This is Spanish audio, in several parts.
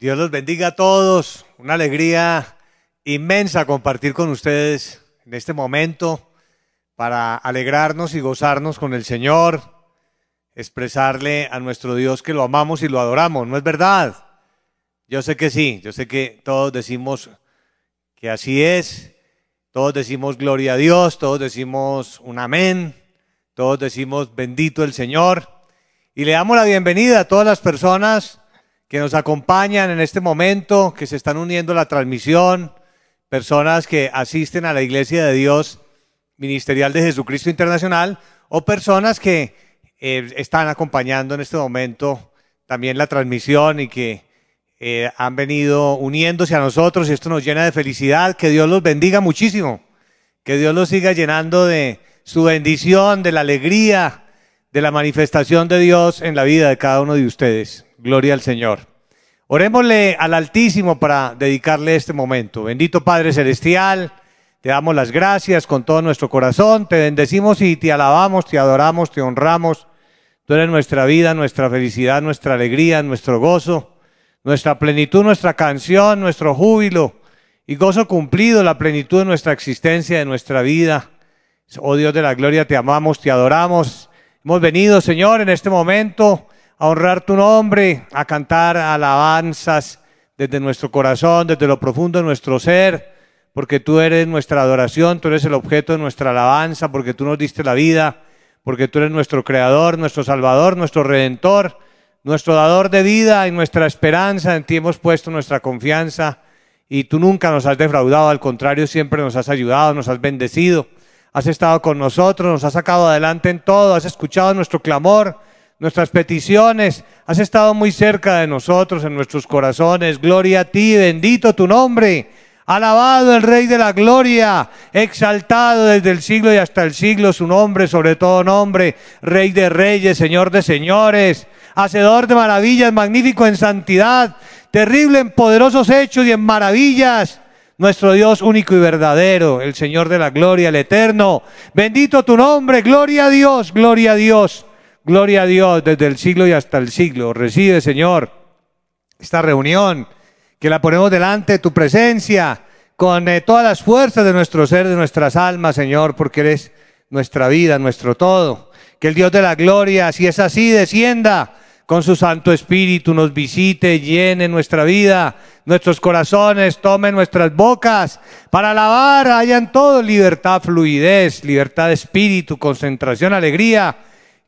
Dios los bendiga a todos. Una alegría inmensa compartir con ustedes en este momento para alegrarnos y gozarnos con el Señor, expresarle a nuestro Dios que lo amamos y lo adoramos. ¿No es verdad? Yo sé que sí, yo sé que todos decimos que así es, todos decimos gloria a Dios, todos decimos un amén, todos decimos bendito el Señor. Y le damos la bienvenida a todas las personas que nos acompañan en este momento, que se están uniendo a la transmisión, personas que asisten a la Iglesia de Dios Ministerial de Jesucristo Internacional o personas que eh, están acompañando en este momento también la transmisión y que eh, han venido uniéndose a nosotros y esto nos llena de felicidad. Que Dios los bendiga muchísimo, que Dios los siga llenando de su bendición, de la alegría, de la manifestación de Dios en la vida de cada uno de ustedes. Gloria al Señor. Orémosle al Altísimo para dedicarle este momento. Bendito Padre Celestial, te damos las gracias con todo nuestro corazón, te bendecimos y te alabamos, te adoramos, te honramos. Tú eres nuestra vida, nuestra felicidad, nuestra alegría, nuestro gozo, nuestra plenitud, nuestra canción, nuestro júbilo y gozo cumplido, la plenitud de nuestra existencia, de nuestra vida. Oh Dios de la gloria, te amamos, te adoramos. Hemos venido, Señor, en este momento a honrar tu nombre, a cantar alabanzas desde nuestro corazón, desde lo profundo de nuestro ser, porque tú eres nuestra adoración, tú eres el objeto de nuestra alabanza, porque tú nos diste la vida, porque tú eres nuestro creador, nuestro salvador, nuestro redentor, nuestro dador de vida y nuestra esperanza, en ti hemos puesto nuestra confianza y tú nunca nos has defraudado, al contrario, siempre nos has ayudado, nos has bendecido has estado con nosotros, nos has sacado adelante en todo, has escuchado nuestro clamor, nuestras peticiones, has estado muy cerca de nosotros, en nuestros corazones. Gloria a ti, bendito tu nombre. Alabado el Rey de la Gloria, exaltado desde el siglo y hasta el siglo su nombre, sobre todo nombre, Rey de Reyes, Señor de Señores, Hacedor de maravillas, magnífico en santidad, terrible en poderosos hechos y en maravillas nuestro Dios único y verdadero, el Señor de la gloria, el eterno. Bendito tu nombre, gloria a Dios, gloria a Dios, gloria a Dios desde el siglo y hasta el siglo. Recibe, Señor, esta reunión, que la ponemos delante de tu presencia, con eh, todas las fuerzas de nuestro ser, de nuestras almas, Señor, porque eres nuestra vida, nuestro todo. Que el Dios de la gloria, si es así, descienda con su Santo Espíritu, nos visite, llene nuestra vida, nuestros corazones, tome nuestras bocas para alabar, hayan todo libertad, fluidez, libertad de espíritu, concentración, alegría.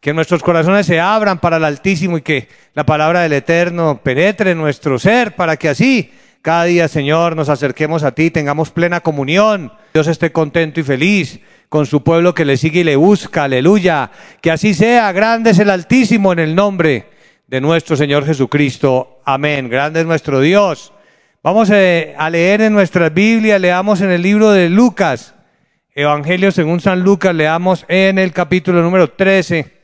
Que nuestros corazones se abran para el Altísimo y que la palabra del Eterno penetre en nuestro ser para que así cada día, Señor, nos acerquemos a ti, tengamos plena comunión. Dios esté contento y feliz con su pueblo que le sigue y le busca. Aleluya. Que así sea. Grande es el Altísimo en el nombre de nuestro Señor Jesucristo. Amén. Grande es nuestro Dios. Vamos eh, a leer en nuestra Biblia, leamos en el libro de Lucas, Evangelio según San Lucas, leamos en el capítulo número 13,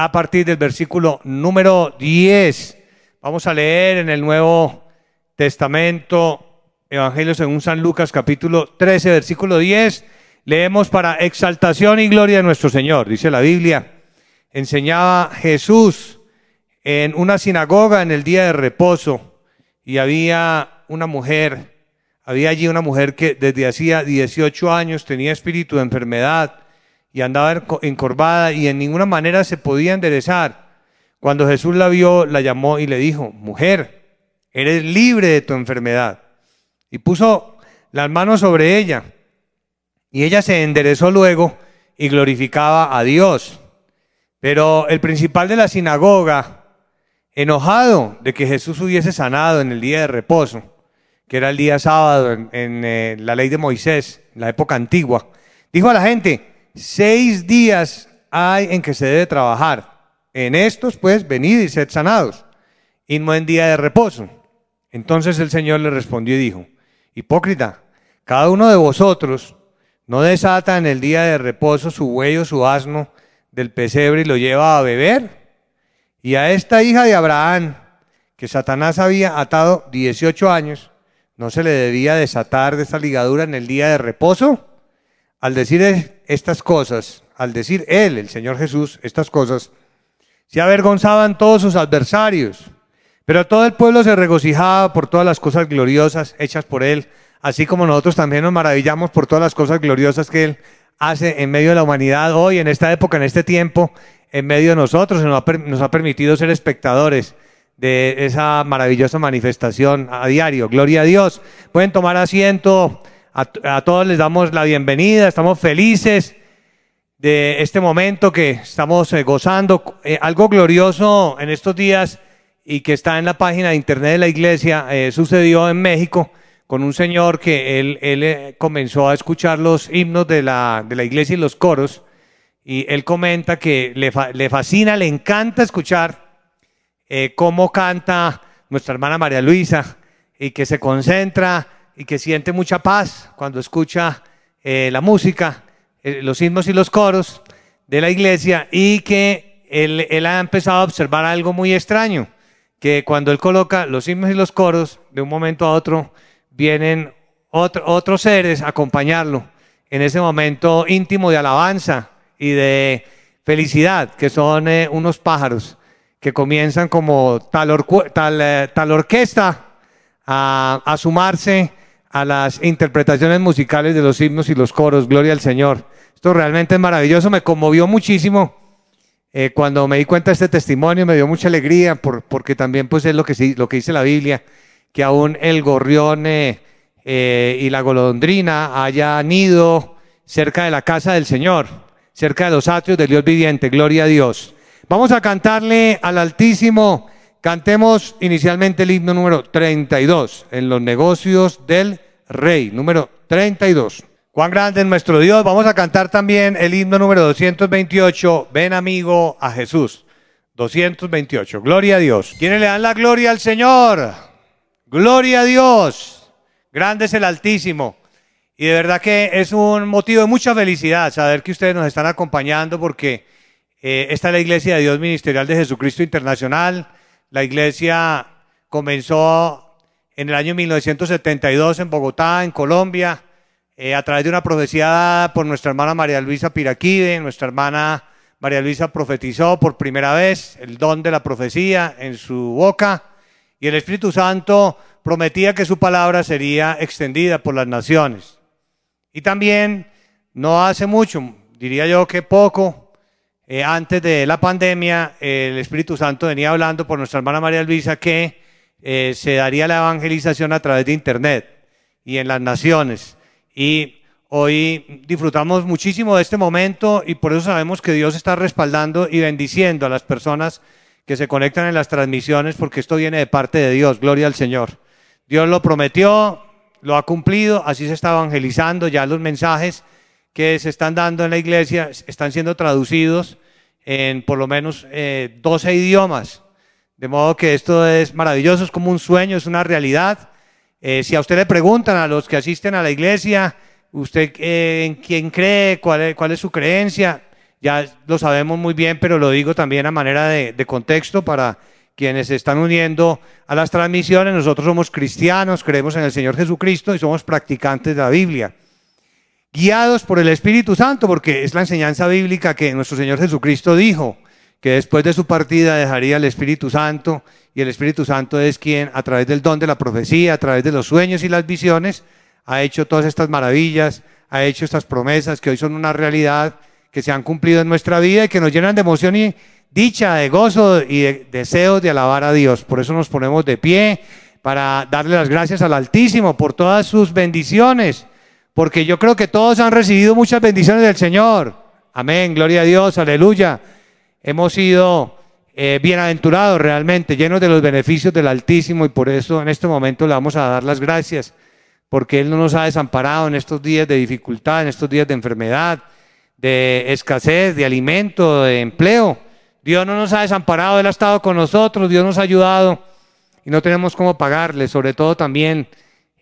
a partir del versículo número 10. Vamos a leer en el Nuevo Testamento, Evangelio según San Lucas, capítulo 13, versículo 10. Leemos para exaltación y gloria de nuestro Señor, dice la Biblia. Enseñaba Jesús en una sinagoga en el día de reposo y había una mujer, había allí una mujer que desde hacía 18 años tenía espíritu de enfermedad y andaba encorvada y en ninguna manera se podía enderezar. Cuando Jesús la vio, la llamó y le dijo, mujer, eres libre de tu enfermedad. Y puso las manos sobre ella. Y ella se enderezó luego y glorificaba a Dios. Pero el principal de la sinagoga, enojado de que Jesús hubiese sanado en el día de reposo, que era el día sábado en, eh, la ley de Moisés, la época antigua, dijo a la gente, seis días hay en que se debe trabajar. En estos, pues, venid y sed sanados, y no en día de reposo. Entonces el Señor le respondió y dijo, hipócrita, cada uno de vosotros no desata en el día de reposo su buey o su asno del pesebre y lo lleva a beber y a esta hija de Abraham, que Satanás había atado 18 años, ¿no se le debía desatar de esta ligadura en el día de reposo? Al decir estas cosas, al decir él, el Señor Jesús, estas cosas, se avergonzaban todos sus adversarios. Pero todo el pueblo se regocijaba por todas las cosas gloriosas hechas por él, así como nosotros también nos maravillamos por todas las cosas gloriosas que él hace en medio de la humanidad hoy, en esta época, en este tiempo, en medio de nosotros, nos ha, permitido ser espectadores de esa maravillosa manifestación a diario. Gloria a Dios. Pueden tomar asiento. A, todos les damos la bienvenida. Estamos felices de este momento que estamos eh, gozando. Eh, algo glorioso en estos días y que está en la página de internet de la iglesia eh, sucedió en México con un señor que él, comenzó a escuchar los himnos de la, de la iglesia y los coros y él comenta que le, fascina, le encanta escuchar cómo canta nuestra hermana María Luisa y que se concentra y que siente mucha paz cuando escucha eh, la música, eh, los himnos y los coros de la iglesia y que él, él, ha empezado a observar algo muy extraño, que cuando él coloca los himnos y los coros, de un momento a otro vienen otros seres a acompañarlo en ese momento íntimo de alabanza y de felicidad, que son unos pájaros que comienzan como tal, tal, eh, tal orquesta a, a, sumarse a las interpretaciones musicales de los himnos y los coros. Gloria al Señor. Esto realmente es maravilloso, me conmovió muchísimo. Eh, cuando me di cuenta de este testimonio me dio mucha alegría por, porque también pues es lo que, lo que dice la Biblia, que aún el gorrión eh, eh, y la golondrina hayan ido cerca de la casa del Señor, cerca de los atrios del Dios viviente, gloria a Dios. Vamos a cantarle al Altísimo. Cantemos inicialmente el himno número 32, en los negocios del Rey, número 32. Cuán grande es nuestro Dios. Vamos a cantar también el himno número 228, Ven amigo a Jesús. 228, gloria a Dios. ¿Quiénes le dan la gloria al Señor? Gloria a Dios. Grande es el Altísimo. Y de verdad que es un motivo de mucha felicidad saber que ustedes nos están acompañando porque eh, esta es la Iglesia de Dios Ministerial de Jesucristo Internacional. La iglesia comenzó en el año 1972 en Bogotá, en Colombia, eh, a través de una profecía dada por nuestra hermana María Luisa Piraquide. Nuestra hermana María Luisa profetizó por primera vez el don de la profecía en su boca y el Espíritu Santo prometía que su palabra sería extendida por las naciones. Y también, no hace mucho, diría yo que poco, eh, antes de la pandemia, el Espíritu Santo venía hablando por nuestra hermana María Luisa que eh, se daría la evangelización a través de Internet y en las naciones. Y hoy disfrutamos muchísimo de este momento y por eso sabemos que Dios está respaldando y bendiciendo a las personas que se conectan en las transmisiones porque esto viene de parte de Dios. Gloria al Señor. Dios lo prometió, lo ha cumplido, así se está evangelizando ya los mensajes que se están dando en la iglesia están siendo traducidos en por lo menos eh, 12 idiomas. De modo que esto es maravilloso, es como un sueño, es una realidad. Eh, si a usted le preguntan a los que asisten a la iglesia, usted eh, en quién cree, cuál es, cuál es su creencia, ya lo sabemos muy bien, pero lo digo también a manera de, de contexto para quienes se están uniendo a las transmisiones. Nosotros somos cristianos, creemos en el Señor Jesucristo y somos practicantes de la Biblia guiados por el Espíritu Santo, porque es la enseñanza bíblica que nuestro Señor Jesucristo dijo, que después de su partida dejaría el Espíritu Santo, y el Espíritu Santo es quien, a través del don de la profecía, a través de los sueños y las visiones, ha hecho todas estas maravillas, ha hecho estas promesas que hoy son una realidad, que se han cumplido en nuestra vida y que nos llenan de emoción y dicha, de gozo y de deseos de alabar a Dios. Por eso nos ponemos de pie para darle las gracias al Altísimo por todas sus bendiciones porque yo creo que todos han recibido muchas bendiciones del Señor. Amén, gloria a Dios, aleluya. Hemos sido eh, bienaventurados realmente, llenos de los beneficios del Altísimo y por eso en este momento le vamos a dar las gracias, porque Él no nos ha desamparado en estos días de dificultad, en estos días de enfermedad, de escasez, de alimento, de empleo. Dios no nos ha desamparado, Él ha estado con nosotros, Dios nos ha ayudado y no tenemos cómo pagarle, sobre todo también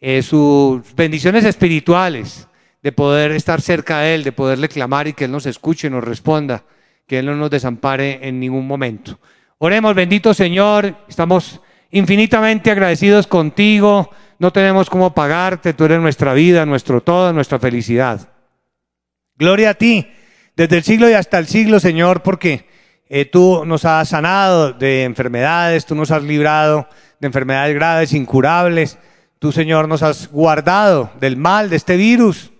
eh, sus bendiciones espirituales, de poder estar cerca de Él, de poderle clamar y que Él nos escuche y nos responda, que Él no nos desampare en ningún momento. Oremos, bendito Señor, estamos infinitamente agradecidos contigo, no tenemos cómo pagarte, tú eres nuestra vida, nuestro todo, nuestra felicidad. Gloria a ti, desde el siglo y hasta el siglo, Señor, porque eh, tú nos has sanado de enfermedades, tú nos has librado de enfermedades graves, incurables. Tú, Señor, nos has guardado del mal, de este virus.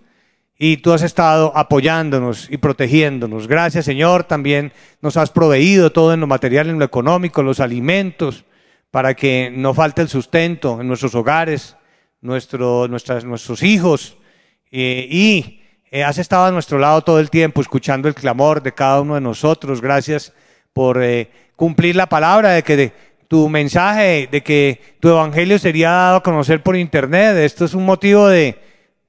Y tú has estado apoyándonos y protegiéndonos. Gracias, Señor. También nos has proveído todo en lo material, en lo económico, los alimentos, para que no falte el sustento en nuestros hogares, nuestro, nuestras, nuestros hijos. Eh, y eh, has estado a nuestro lado todo el tiempo, escuchando el clamor de cada uno de nosotros. Gracias por eh, cumplir la palabra de que tu mensaje, de que tu evangelio sería dado a conocer por internet. Esto es un motivo de,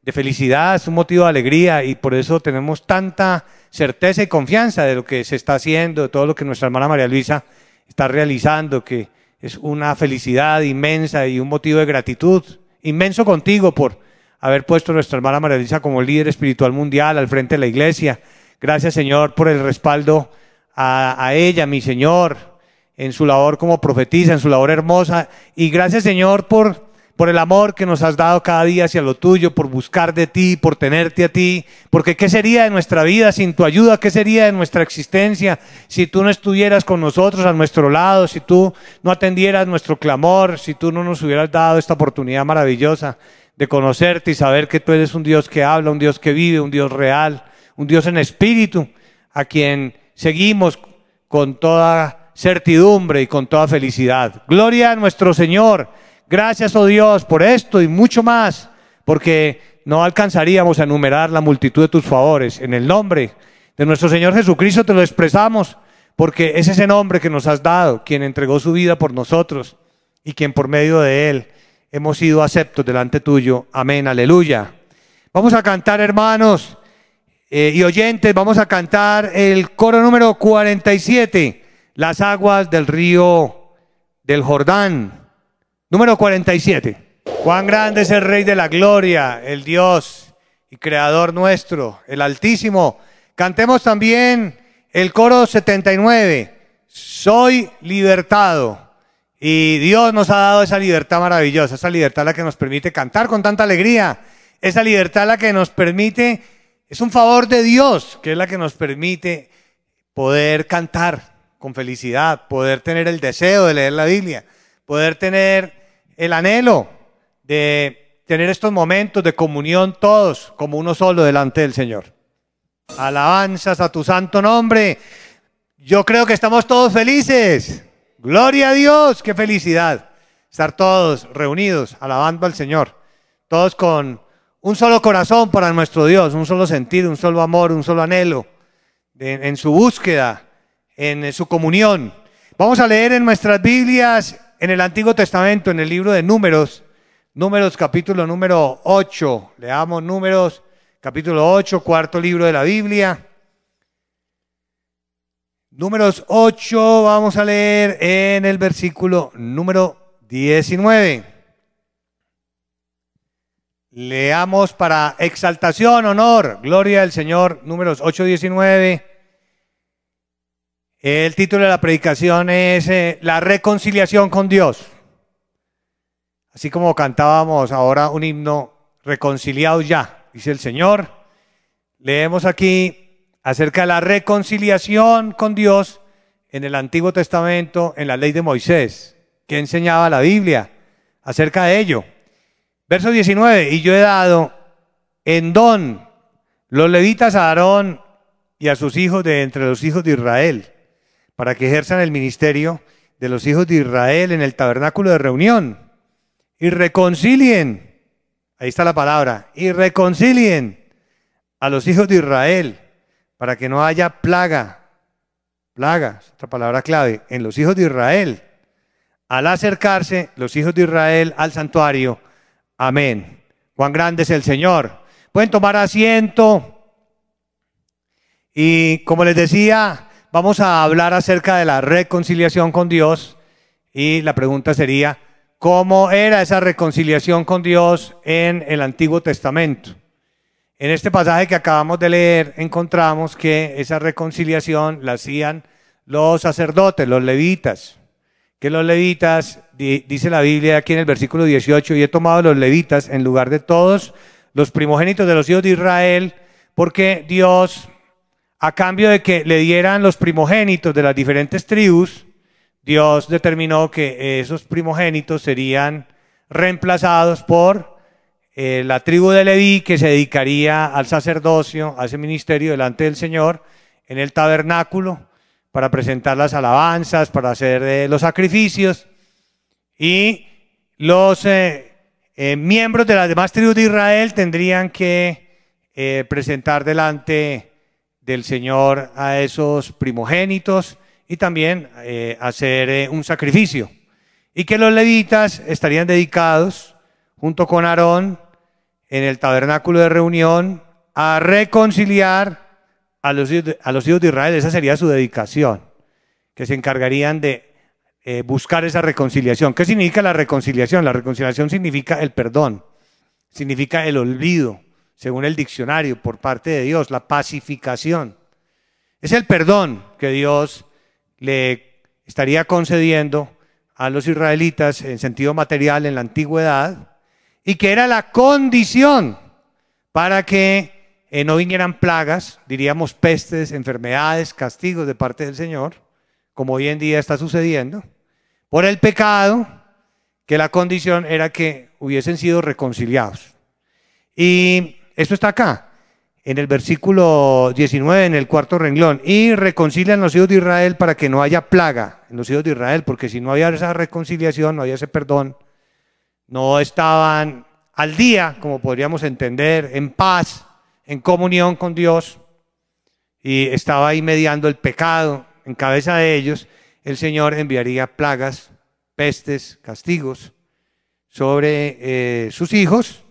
de felicidad, es un motivo de alegría y por eso tenemos tanta certeza y confianza de lo que se está haciendo, de todo lo que nuestra hermana María Luisa está realizando, que es una felicidad inmensa y un motivo de gratitud inmenso contigo por haber puesto a nuestra hermana María Luisa como líder espiritual mundial al frente de la iglesia. Gracias Señor por el respaldo a, a ella, mi Señor, en su labor como profetisa, en su labor hermosa. Y gracias Señor por por el amor que nos has dado cada día hacia lo tuyo, por buscar de ti, por tenerte a ti, porque ¿qué sería de nuestra vida sin tu ayuda? ¿Qué sería de nuestra existencia si tú no estuvieras con nosotros a nuestro lado, si tú no atendieras nuestro clamor, si tú no nos hubieras dado esta oportunidad maravillosa de conocerte y saber que tú eres un Dios que habla, un Dios que vive, un Dios real, un Dios en espíritu, a quien seguimos con toda certidumbre y con toda felicidad. Gloria a nuestro Señor Gracias, oh Dios, por esto y mucho más, porque no alcanzaríamos a enumerar la multitud de tus favores. En el nombre de nuestro Señor Jesucristo te lo expresamos, porque es ese nombre que nos has dado, quien entregó su vida por nosotros y quien por medio de él hemos sido aceptos delante tuyo. Amén, aleluya. Vamos a cantar, hermanos eh, y oyentes, vamos a cantar el coro número 47, las aguas del río del Jordán. Número 47. Cuán grande es el Rey de la Gloria, el Dios y Creador nuestro, el Altísimo. Cantemos también el coro 79. Soy libertado. Y Dios nos ha dado esa libertad maravillosa, esa libertad la que nos permite cantar con tanta alegría, esa libertad la que nos permite, es un favor de Dios, que es la que nos permite poder cantar con felicidad, poder tener el deseo de leer la Biblia, poder tener el anhelo de tener estos momentos de comunión todos como uno solo delante del Señor. Alabanzas a tu santo nombre. Yo creo que estamos todos felices. Gloria a Dios, qué felicidad. Estar todos reunidos, alabando al Señor. Todos con un solo corazón para nuestro Dios, un solo sentir, un solo amor, un solo anhelo en su búsqueda, en su comunión. Vamos a leer en nuestras Biblias en el Antiguo Testamento, en el libro de Números, Números capítulo número 8, leamos Números capítulo 8, cuarto libro de la Biblia. Números 8, vamos a leer en el versículo número 19. Leamos para exaltación, honor, gloria al Señor, números 8, 19. El título de la predicación es eh, La reconciliación con Dios. Así como cantábamos ahora un himno, reconciliados ya, dice el Señor. Leemos aquí acerca de la reconciliación con Dios en el Antiguo Testamento, en la ley de Moisés, que enseñaba la Biblia acerca de ello. Verso 19, y yo he dado en don los levitas a Aarón y a sus hijos de entre los hijos de Israel para que ejerzan el ministerio de los hijos de Israel en el tabernáculo de reunión y reconcilien, ahí está la palabra, y reconcilien a los hijos de Israel para que no haya plaga, plaga, otra palabra clave, en los hijos de Israel. Al acercarse los hijos de Israel al santuario, amén. Cuán grande es el Señor. Pueden tomar asiento. Y como les decía, vamos a hablar acerca de la reconciliación con Dios y la pregunta sería, ¿cómo era esa reconciliación con Dios en el Antiguo Testamento? En este pasaje que acabamos de leer encontramos que esa reconciliación la hacían los sacerdotes, los levitas, que los levitas, dice la Biblia aquí en el versículo 18, y he tomado los levitas en lugar de todos los primogénitos de los hijos de Israel, porque Dios a cambio de que le dieran los primogénitos de las diferentes tribus, Dios determinó que esos primogénitos serían reemplazados por eh, la tribu de Leví que se dedicaría al sacerdocio, a ese ministerio delante del Señor, en el tabernáculo, para presentar las alabanzas, para hacer eh, los sacrificios. Y los eh, miembros de las demás tribus de Israel tendrían que presentar delante del Señor a esos primogénitos y también hacer un sacrificio. Y que los levitas estarían dedicados, junto con Aarón, en el tabernáculo de reunión a reconciliar a los, a los hijos de Israel. Esa sería su dedicación, que se encargarían de eh, buscar esa reconciliación. ¿Qué significa la reconciliación? La reconciliación significa el perdón, significa el olvido, según el diccionario, por parte de Dios, la pacificación. Es el perdón que Dios le estaría concediendo a los israelitas en sentido material en la antigüedad y que era la condición para que eh, no vinieran plagas, diríamos pestes, enfermedades, castigos de parte del Señor, como hoy en día está sucediendo, por el pecado, que la condición era que hubiesen sido reconciliados. Y esto está acá, en el versículo 19, en el cuarto renglón, y reconcilian los hijos de Israel para que no haya plaga en los hijos de Israel, porque si no había esa reconciliación, no había ese perdón, no estaban al día, como podríamos entender, en paz, en comunión con Dios, y estaba ahí mediando el pecado en cabeza de ellos, el Señor enviaría plagas, pestes, castigos sobre eh, sus hijos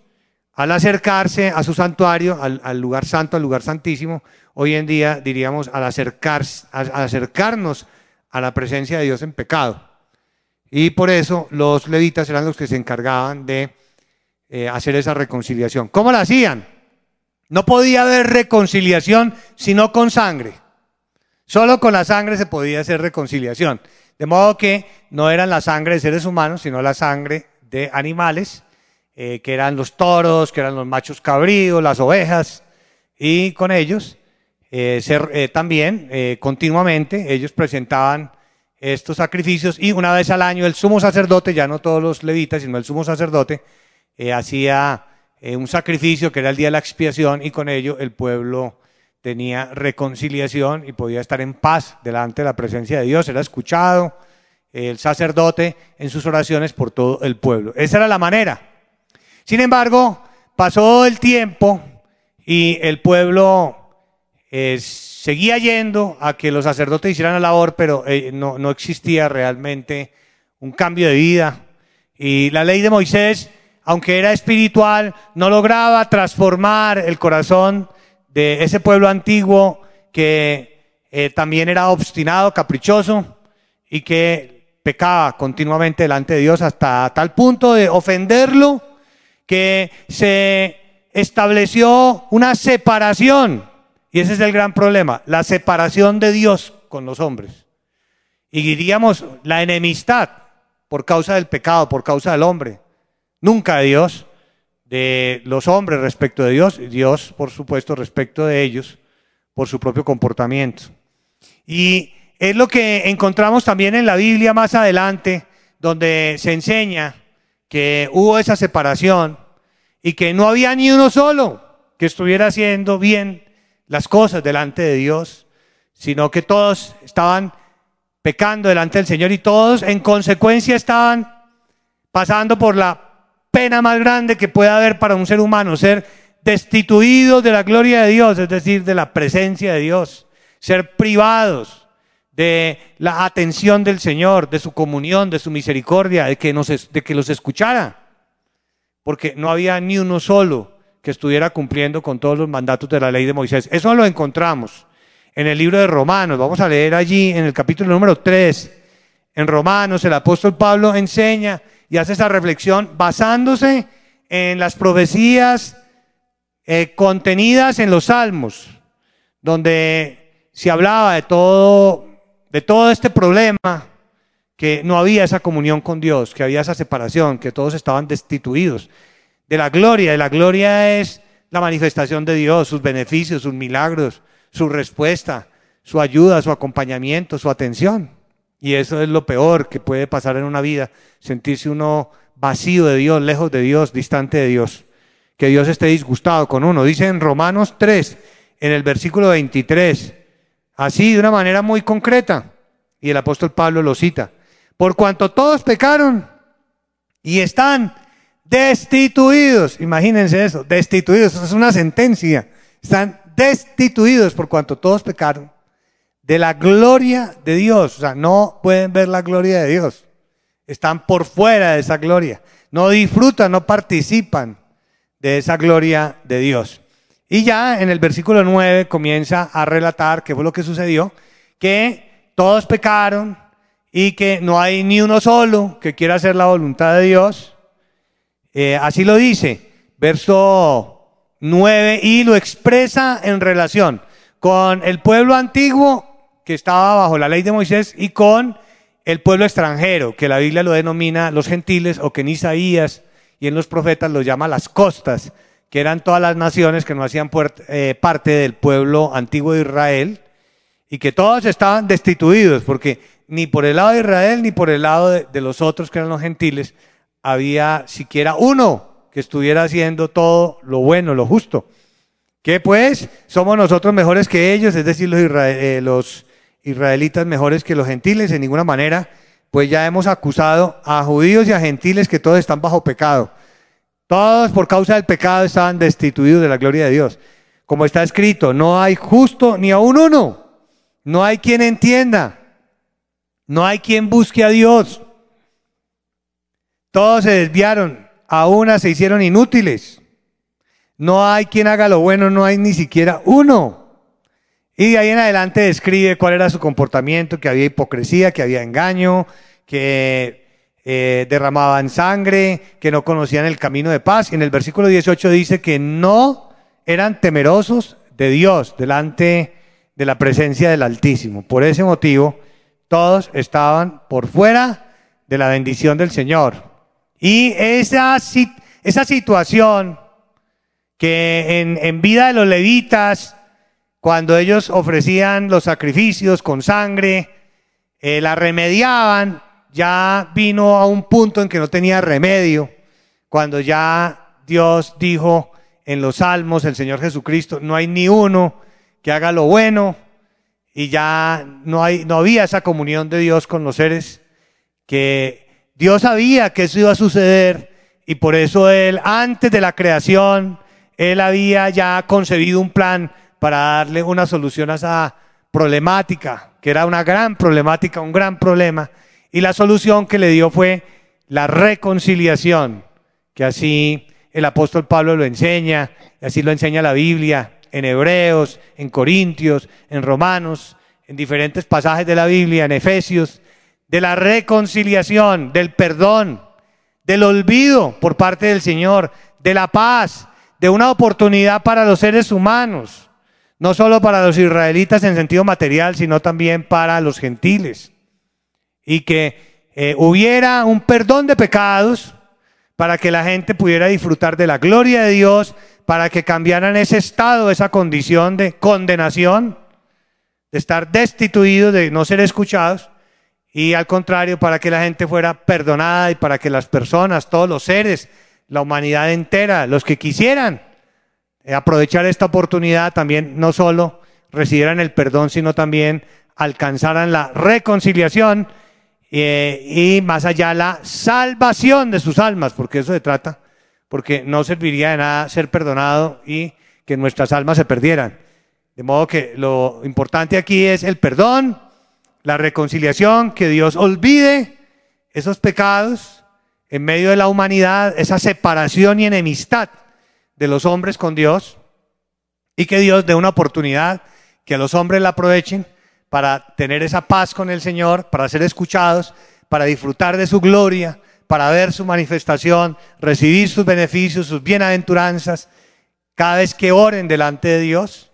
al acercarse a su santuario, al, lugar santo, al lugar santísimo. Hoy en día diríamos al, acercarse, al acercarnos a la presencia de Dios en pecado. Y por eso los levitas eran los que se encargaban de eh, hacer esa reconciliación. ¿Cómo la hacían? No podía haber reconciliación sino con sangre. Solo con la sangre se podía hacer reconciliación. De modo que no eran la sangre de seres humanos, sino la sangre de animales, eh, que eran los toros, que eran los machos cabríos, las ovejas, y con ellos eh, también continuamente ellos presentaban estos sacrificios y una vez al año el sumo sacerdote, ya no todos los levitas, sino el sumo sacerdote, eh, hacía eh, un sacrificio que era el día de la expiación y con ello el pueblo tenía reconciliación y podía estar en paz delante de la presencia de Dios, era escuchado el sacerdote en sus oraciones por todo el pueblo. Esa era la manera. Sin embargo, pasó el tiempo y el pueblo es seguía yendo a que los sacerdotes hicieran la labor, pero eh, no, no existía realmente un cambio de vida. Y la ley de Moisés, aunque era espiritual, no lograba transformar el corazón de ese pueblo antiguo que eh, también era obstinado, caprichoso y que pecaba continuamente delante de Dios hasta tal punto de ofenderlo que se estableció una separación y ese es el gran problema, la separación de Dios con los hombres. Y diríamos la enemistad por causa del pecado, por causa del hombre. Nunca de Dios, de los hombres respecto de Dios, Dios, por supuesto, respecto de ellos, por su propio comportamiento. Y es lo que encontramos también en la Biblia más adelante, donde se enseña que hubo esa separación y que no había ni uno solo que estuviera haciendo bien las cosas delante de Dios, sino que todos estaban pecando delante del Señor y todos en consecuencia estaban pasando por la pena más grande que puede haber para un ser humano, ser destituidos de la gloria de Dios, es decir, de la presencia de Dios, ser privados de la atención del Señor, de su comunión, de su misericordia, de que, nos, de que los escuchara, porque no había ni uno solo que estuviera cumpliendo con todos los mandatos de la ley de Moisés. Eso lo encontramos en el libro de Romanos. Vamos a leer allí en el capítulo número 3. En Romanos el apóstol Pablo enseña y hace esa reflexión basándose en las profecías eh, contenidas en los salmos, donde se hablaba de todo, de todo este problema, que no había esa comunión con Dios, que había esa separación, que todos estaban destituidos de la gloria. Y la gloria es la manifestación de Dios, sus beneficios, sus milagros, su respuesta, su ayuda, su acompañamiento, su atención. Y eso es lo peor que puede pasar en una vida, sentirse uno vacío de Dios, lejos de Dios, distante de Dios. Que Dios esté disgustado con uno. Dice en Romanos 3, en el versículo 23, así de una manera muy concreta, y el apóstol Pablo lo cita, por cuanto todos pecaron y están destituidos, imagínense eso, destituidos, es una sentencia, están destituidos por cuanto todos pecaron de la gloria de Dios, o sea, no pueden ver la gloria de Dios, están por fuera de esa gloria, no disfrutan, no participan de esa gloria de Dios. Y ya en el versículo 9 comienza a relatar qué fue lo que sucedió, que todos pecaron y que no hay ni uno solo que quiera hacer la voluntad de Dios. Eh, así lo dice, verso 9, y lo expresa en relación con el pueblo antiguo que estaba bajo la ley de Moisés y con el pueblo extranjero, que la Biblia lo denomina los gentiles o que en Isaías y en los profetas lo llama las costas que eran todas las naciones que no hacían eh, parte del pueblo antiguo de Israel, y que todos estaban destituidos, porque ni por el lado de Israel ni por el lado de, los otros que eran los gentiles había siquiera uno que estuviera haciendo todo lo bueno, lo justo. Que pues somos nosotros mejores que ellos, es decir, los, eh, los israelitas mejores que los gentiles, en ninguna manera, pues ya hemos acusado a judíos y a gentiles que todos están bajo pecado. Todos por causa del pecado estaban destituidos de la gloria de Dios. Como está escrito, no hay justo ni aún uno. No hay quien entienda. No hay quien busque a Dios. Todos se desviaron. A una se hicieron inútiles. No hay quien haga lo bueno, no hay ni siquiera uno. Y de ahí en adelante describe cuál era su comportamiento, que había hipocresía, que había engaño, que eh, derramaban sangre, que no conocían el camino de paz. Y en el versículo 18 dice que no eran temerosos de Dios delante de la presencia del Altísimo. Por ese motivo, todos estaban por fuera de la bendición del Señor. Y esa, esa situación que en, en vida de los levitas, cuando ellos ofrecían los sacrificios con sangre, eh, la remediaban, ya vino a un punto en que no tenía remedio, cuando ya Dios dijo en los salmos, el Señor Jesucristo, no hay ni uno que haga lo bueno y ya no, hay, no había esa comunión de Dios con los seres, que Dios sabía que eso iba a suceder y por eso Él, antes de la creación, Él había ya concebido un plan para darle una solución a esa problemática, que era una gran problemática, un gran problema y la solución que le dio fue la reconciliación, que así el apóstol Pablo lo enseña, así lo enseña la Biblia, en Hebreos, en Corintios, en Romanos, en diferentes pasajes de la Biblia, en Efesios, de la reconciliación, del perdón, del olvido por parte del Señor, de la paz, de una oportunidad para los seres humanos, no solo para los israelitas en sentido material, sino también para los gentiles y que eh, hubiera un perdón de pecados para que la gente pudiera disfrutar de la gloria de Dios, para que cambiaran ese estado, esa condición de condenación, de estar destituidos, de no ser escuchados, y al contrario, para que la gente fuera perdonada y para que las personas, todos los seres, la humanidad entera, los que quisieran eh, aprovechar esta oportunidad, también no solo recibieran el perdón, sino también alcanzaran la reconciliación eh, y más allá la salvación de sus almas, porque eso se trata, porque no serviría de nada ser perdonado y que nuestras almas se perdieran. De modo que lo importante aquí es el perdón, la reconciliación, que Dios olvide esos pecados en medio de la humanidad, esa separación y enemistad de los hombres con Dios, y que Dios dé una oportunidad que los hombres la aprovechen para tener esa paz con el Señor, para ser escuchados, para disfrutar de su gloria, para ver su manifestación, recibir sus beneficios, sus bienaventuranzas, cada vez que oren delante de Dios,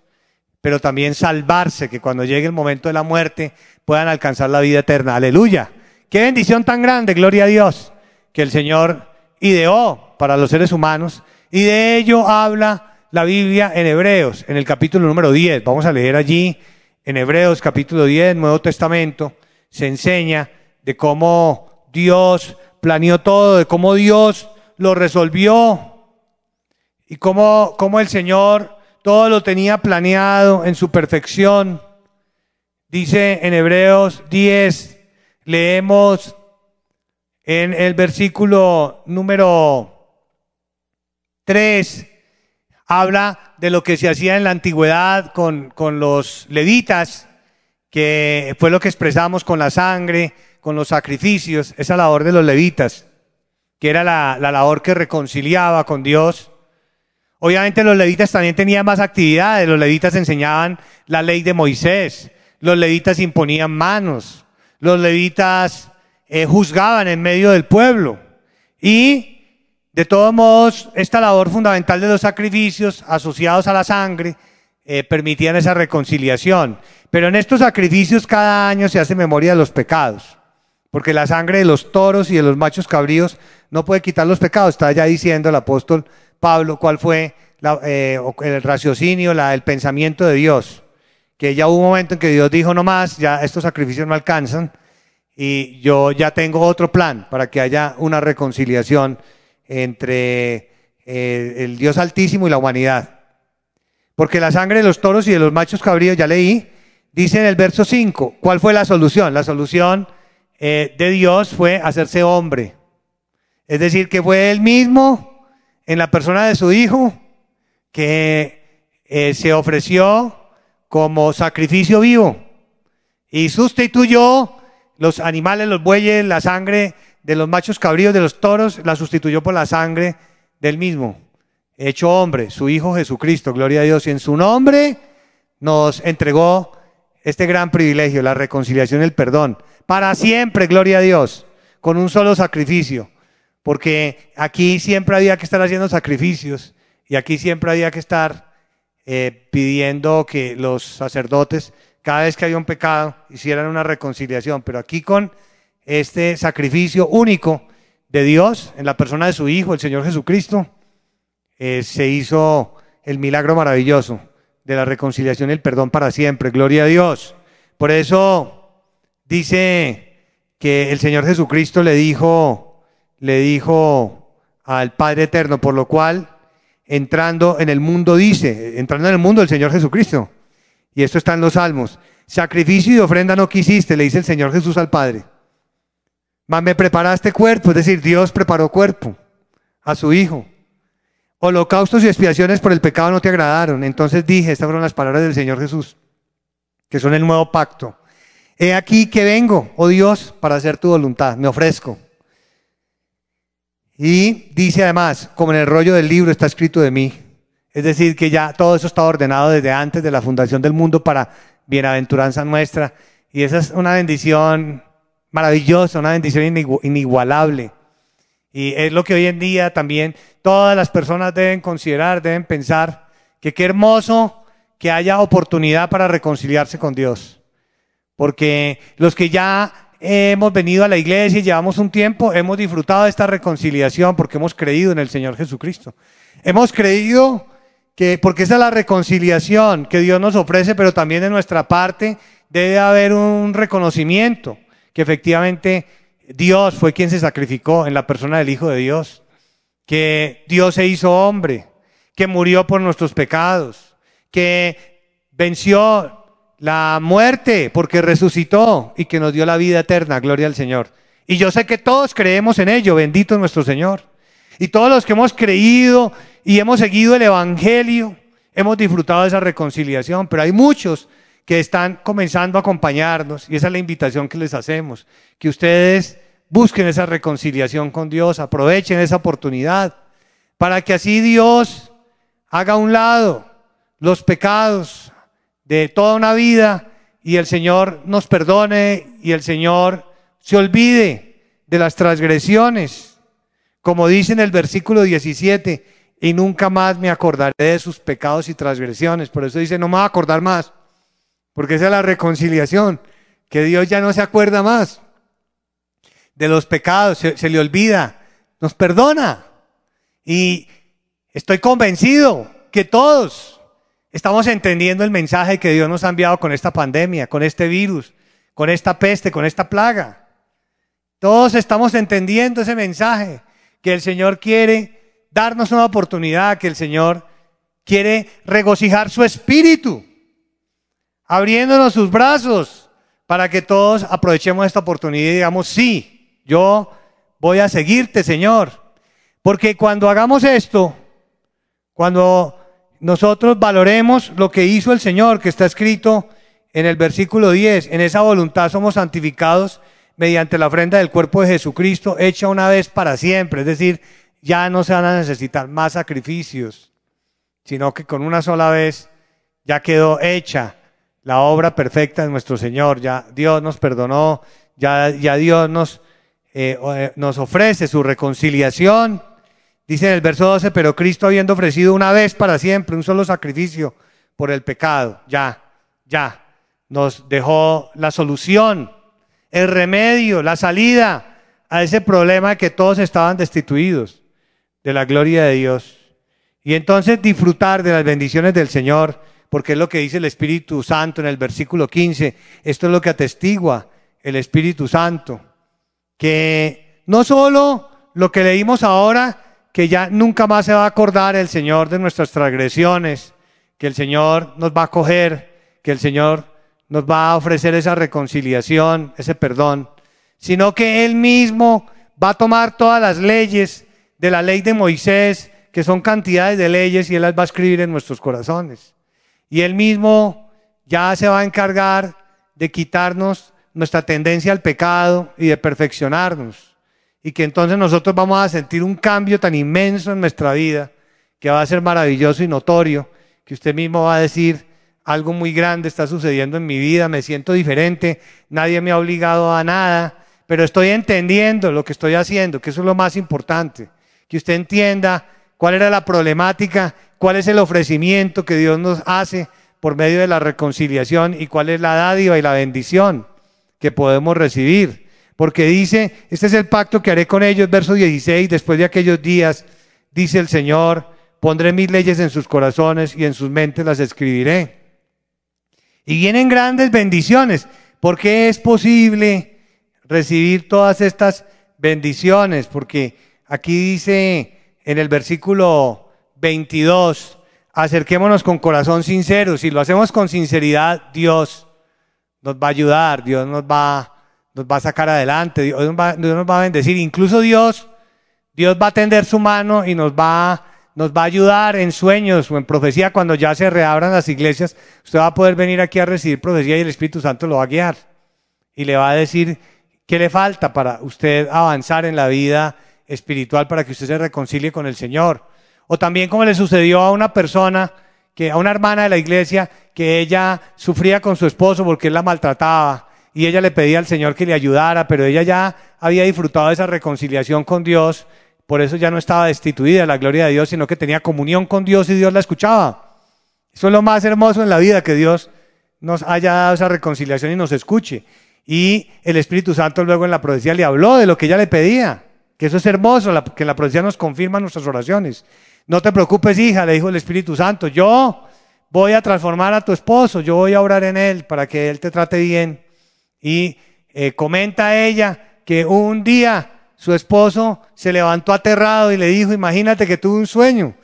pero también salvarse, que cuando llegue el momento de la muerte puedan alcanzar la vida eterna. Aleluya. Qué bendición tan grande, gloria a Dios, que el Señor ideó para los seres humanos y de ello habla la Biblia en Hebreos, en el capítulo número 10. Vamos a leer allí, en Hebreos capítulo 10, Nuevo Testamento, se enseña de cómo Dios planeó todo, de cómo Dios lo resolvió y cómo, cómo el Señor todo lo tenía planeado en su perfección. Dice en Hebreos 10, leemos en el versículo número 3, habla de lo que se hacía en la antigüedad con, con los levitas, que fue lo que expresamos con la sangre, con los sacrificios, esa labor de los levitas, que era la, la labor que reconciliaba con Dios. Obviamente los levitas también tenían más actividades, los levitas enseñaban la ley de Moisés, los levitas imponían manos, los levitas eh, juzgaban en medio del pueblo. Y de todos modos, esta labor fundamental de los sacrificios asociados a la sangre eh, permitían esa reconciliación. Pero en estos sacrificios cada año se hace memoria de los pecados, porque la sangre de los toros y de los machos cabríos no puede quitar los pecados. Está ya diciendo el apóstol Pablo cuál fue eh, el raciocinio, el pensamiento de Dios. Que ya hubo un momento en que Dios dijo, no más, ya estos sacrificios no alcanzan y yo ya tengo otro plan para que haya una reconciliación entre eh, el Dios Altísimo y la humanidad. Porque la sangre de los toros y de los machos cabríos, ya leí, dice en el verso 5, ¿cuál fue la solución? La solución eh, de Dios fue hacerse hombre. Es decir, que fue él mismo, en la persona de su Hijo, que eh, se ofreció como sacrificio vivo y sustituyó los animales, los bueyes, la sangre de los machos cabríos, de los toros, la sustituyó por la sangre del mismo, hecho hombre, su Hijo Jesucristo, gloria a Dios. Y en su nombre nos entregó este gran privilegio, la reconciliación y el perdón. Para siempre, gloria a Dios, con un solo sacrificio. Porque aquí siempre había que estar haciendo sacrificios y aquí siempre había que estar eh, pidiendo que los sacerdotes cada vez que había un pecado, hicieran una reconciliación. Pero aquí con este sacrificio único de Dios en la persona de su Hijo, el Señor Jesucristo, eh, se hizo el milagro maravilloso de la reconciliación y el perdón para siempre. Gloria a Dios. Por eso dice que el Señor Jesucristo le dijo, le dijo al Padre Eterno, por lo cual, entrando en el mundo, dice, entrando en el mundo el Señor Jesucristo, y esto está en los salmos. Sacrificio y ofrenda no quisiste, le dice el Señor Jesús al Padre. Mas me preparaste cuerpo, es decir, Dios preparó cuerpo a su Hijo. Holocaustos y expiaciones por el pecado no te agradaron. Entonces dije, estas fueron las palabras del Señor Jesús, que son el nuevo pacto. He aquí que vengo, oh Dios, para hacer tu voluntad, me ofrezco. Y dice además, como en el rollo del libro está escrito de mí, es decir, que ya todo eso estaba ordenado desde antes de la fundación del mundo para bienaventuranza nuestra. Y esa es una bendición maravillosa, una bendición inigualable. Y es lo que hoy en día también todas las personas deben considerar, deben pensar, que qué hermoso que haya oportunidad para reconciliarse con Dios. Porque los que ya hemos venido a la iglesia y llevamos un tiempo, hemos disfrutado de esta reconciliación porque hemos creído en el Señor Jesucristo. Hemos creído que, porque esa es la reconciliación que Dios nos ofrece, pero también de nuestra parte debe haber un reconocimiento que efectivamente Dios fue quien se sacrificó en la persona del Hijo de Dios, que Dios se hizo hombre, que murió por nuestros pecados, que venció la muerte porque resucitó y que nos dio la vida eterna, gloria al Señor. Y yo sé que todos creemos en ello, bendito nuestro Señor. Y todos los que hemos creído y hemos seguido el Evangelio, hemos disfrutado de esa reconciliación, pero hay muchos que están comenzando a acompañarnos y esa es la invitación que les hacemos, que ustedes busquen esa reconciliación con Dios, aprovechen esa oportunidad para que así Dios haga a un lado los pecados de toda una vida y el Señor nos perdone y el Señor se olvide de las transgresiones. Como dice en el versículo 17, y nunca más me acordaré de sus pecados y transgresiones. Por eso dice, no me va a acordar más, porque esa es la reconciliación, que Dios ya no se acuerda más de los pecados, se, le olvida, nos perdona. Y estoy convencido que todos estamos entendiendo el mensaje que Dios nos ha enviado con esta pandemia, con este virus, con esta peste, con esta plaga. Todos estamos entendiendo ese mensaje, que el Señor quiere darnos una oportunidad, que el Señor quiere regocijar su espíritu, abriéndonos sus brazos para que todos aprovechemos esta oportunidad y digamos, sí, yo voy a seguirte, Señor. Porque cuando hagamos esto, cuando nosotros valoremos lo que hizo el Señor, que está escrito en el versículo 10, en esa voluntad somos santificados mediante la ofrenda del cuerpo de Jesucristo, hecha una vez para siempre. Es decir, ya no se van a necesitar más sacrificios, sino que con una sola vez ya quedó hecha la obra perfecta de nuestro Señor. Ya Dios nos perdonó, ya, ya Dios nos, eh, eh, nos ofrece su reconciliación Dice en el verso 12, pero Cristo habiendo ofrecido una vez para siempre un solo sacrificio por el pecado, ya, ya, nos dejó la solución, el remedio, la salida a ese problema que todos estaban destituidos de la gloria de Dios. Y entonces disfrutar de las bendiciones del Señor, porque es lo que dice el Espíritu Santo en el versículo 15. Esto es lo que atestigua el Espíritu Santo, que no solo lo que leímos ahora que ya nunca más se va a acordar el Señor de nuestras transgresiones, que el Señor nos va a coger, que el Señor nos va a ofrecer esa reconciliación, ese perdón, sino que Él mismo va a tomar todas las leyes de la ley de Moisés, que son cantidades de leyes, y Él las va a escribir en nuestros corazones. Y Él mismo ya se va a encargar de quitarnos nuestra tendencia al pecado y de perfeccionarnos. Y que entonces nosotros vamos a sentir un cambio tan inmenso en nuestra vida que va a ser maravilloso y notorio, que usted mismo va a decir, algo muy grande está sucediendo en mi vida, me siento diferente, nadie me ha obligado a nada, pero estoy entendiendo lo que estoy haciendo, que eso es lo más importante, que usted entienda cuál era la problemática, cuál es el ofrecimiento que Dios nos hace por medio de la reconciliación y cuál es la dádiva y la bendición que podemos recibir. Porque dice, este es el pacto que haré con ellos, verso 16, después de aquellos días, dice el Señor, pondré mis leyes en sus corazones y en sus mentes las escribiré. Y vienen grandes bendiciones. ¿Por qué es posible recibir todas estas bendiciones? Porque aquí dice en el versículo 22, acerquémonos con corazón sincero. Si lo hacemos con sinceridad, Dios nos va a ayudar, Dios nos va nos va a sacar adelante, Dios nos va, nos va a bendecir. Incluso Dios, Dios va a tender su mano y nos va, nos va a ayudar en sueños o en profecía cuando ya se reabran las iglesias. Usted va a poder venir aquí a recibir profecía y el Espíritu Santo lo va a guiar y le va a decir qué le falta para usted avanzar en la vida espiritual para que usted se reconcilie con el Señor. O también como le sucedió a una persona, que a una hermana de la iglesia, que ella sufría con su esposo porque él la maltrataba y ella le pedía al Señor que le ayudara, pero ella ya había disfrutado de esa reconciliación con Dios, por eso ya no estaba destituida de la gloria de Dios, sino que tenía comunión con Dios y Dios la escuchaba. Eso es lo más hermoso en la vida, que Dios nos haya dado esa reconciliación y nos escuche. Y el Espíritu Santo luego en la profecía le habló de lo que ella le pedía, que eso es hermoso, que la profecía nos confirma nuestras oraciones. No te preocupes, hija, le dijo el Espíritu Santo, yo voy a transformar a tu esposo, yo voy a orar en él para que él te trate bien y eh, comenta ella que un día su esposo se levantó aterrado y le dijo, imagínate que tuve un sueño.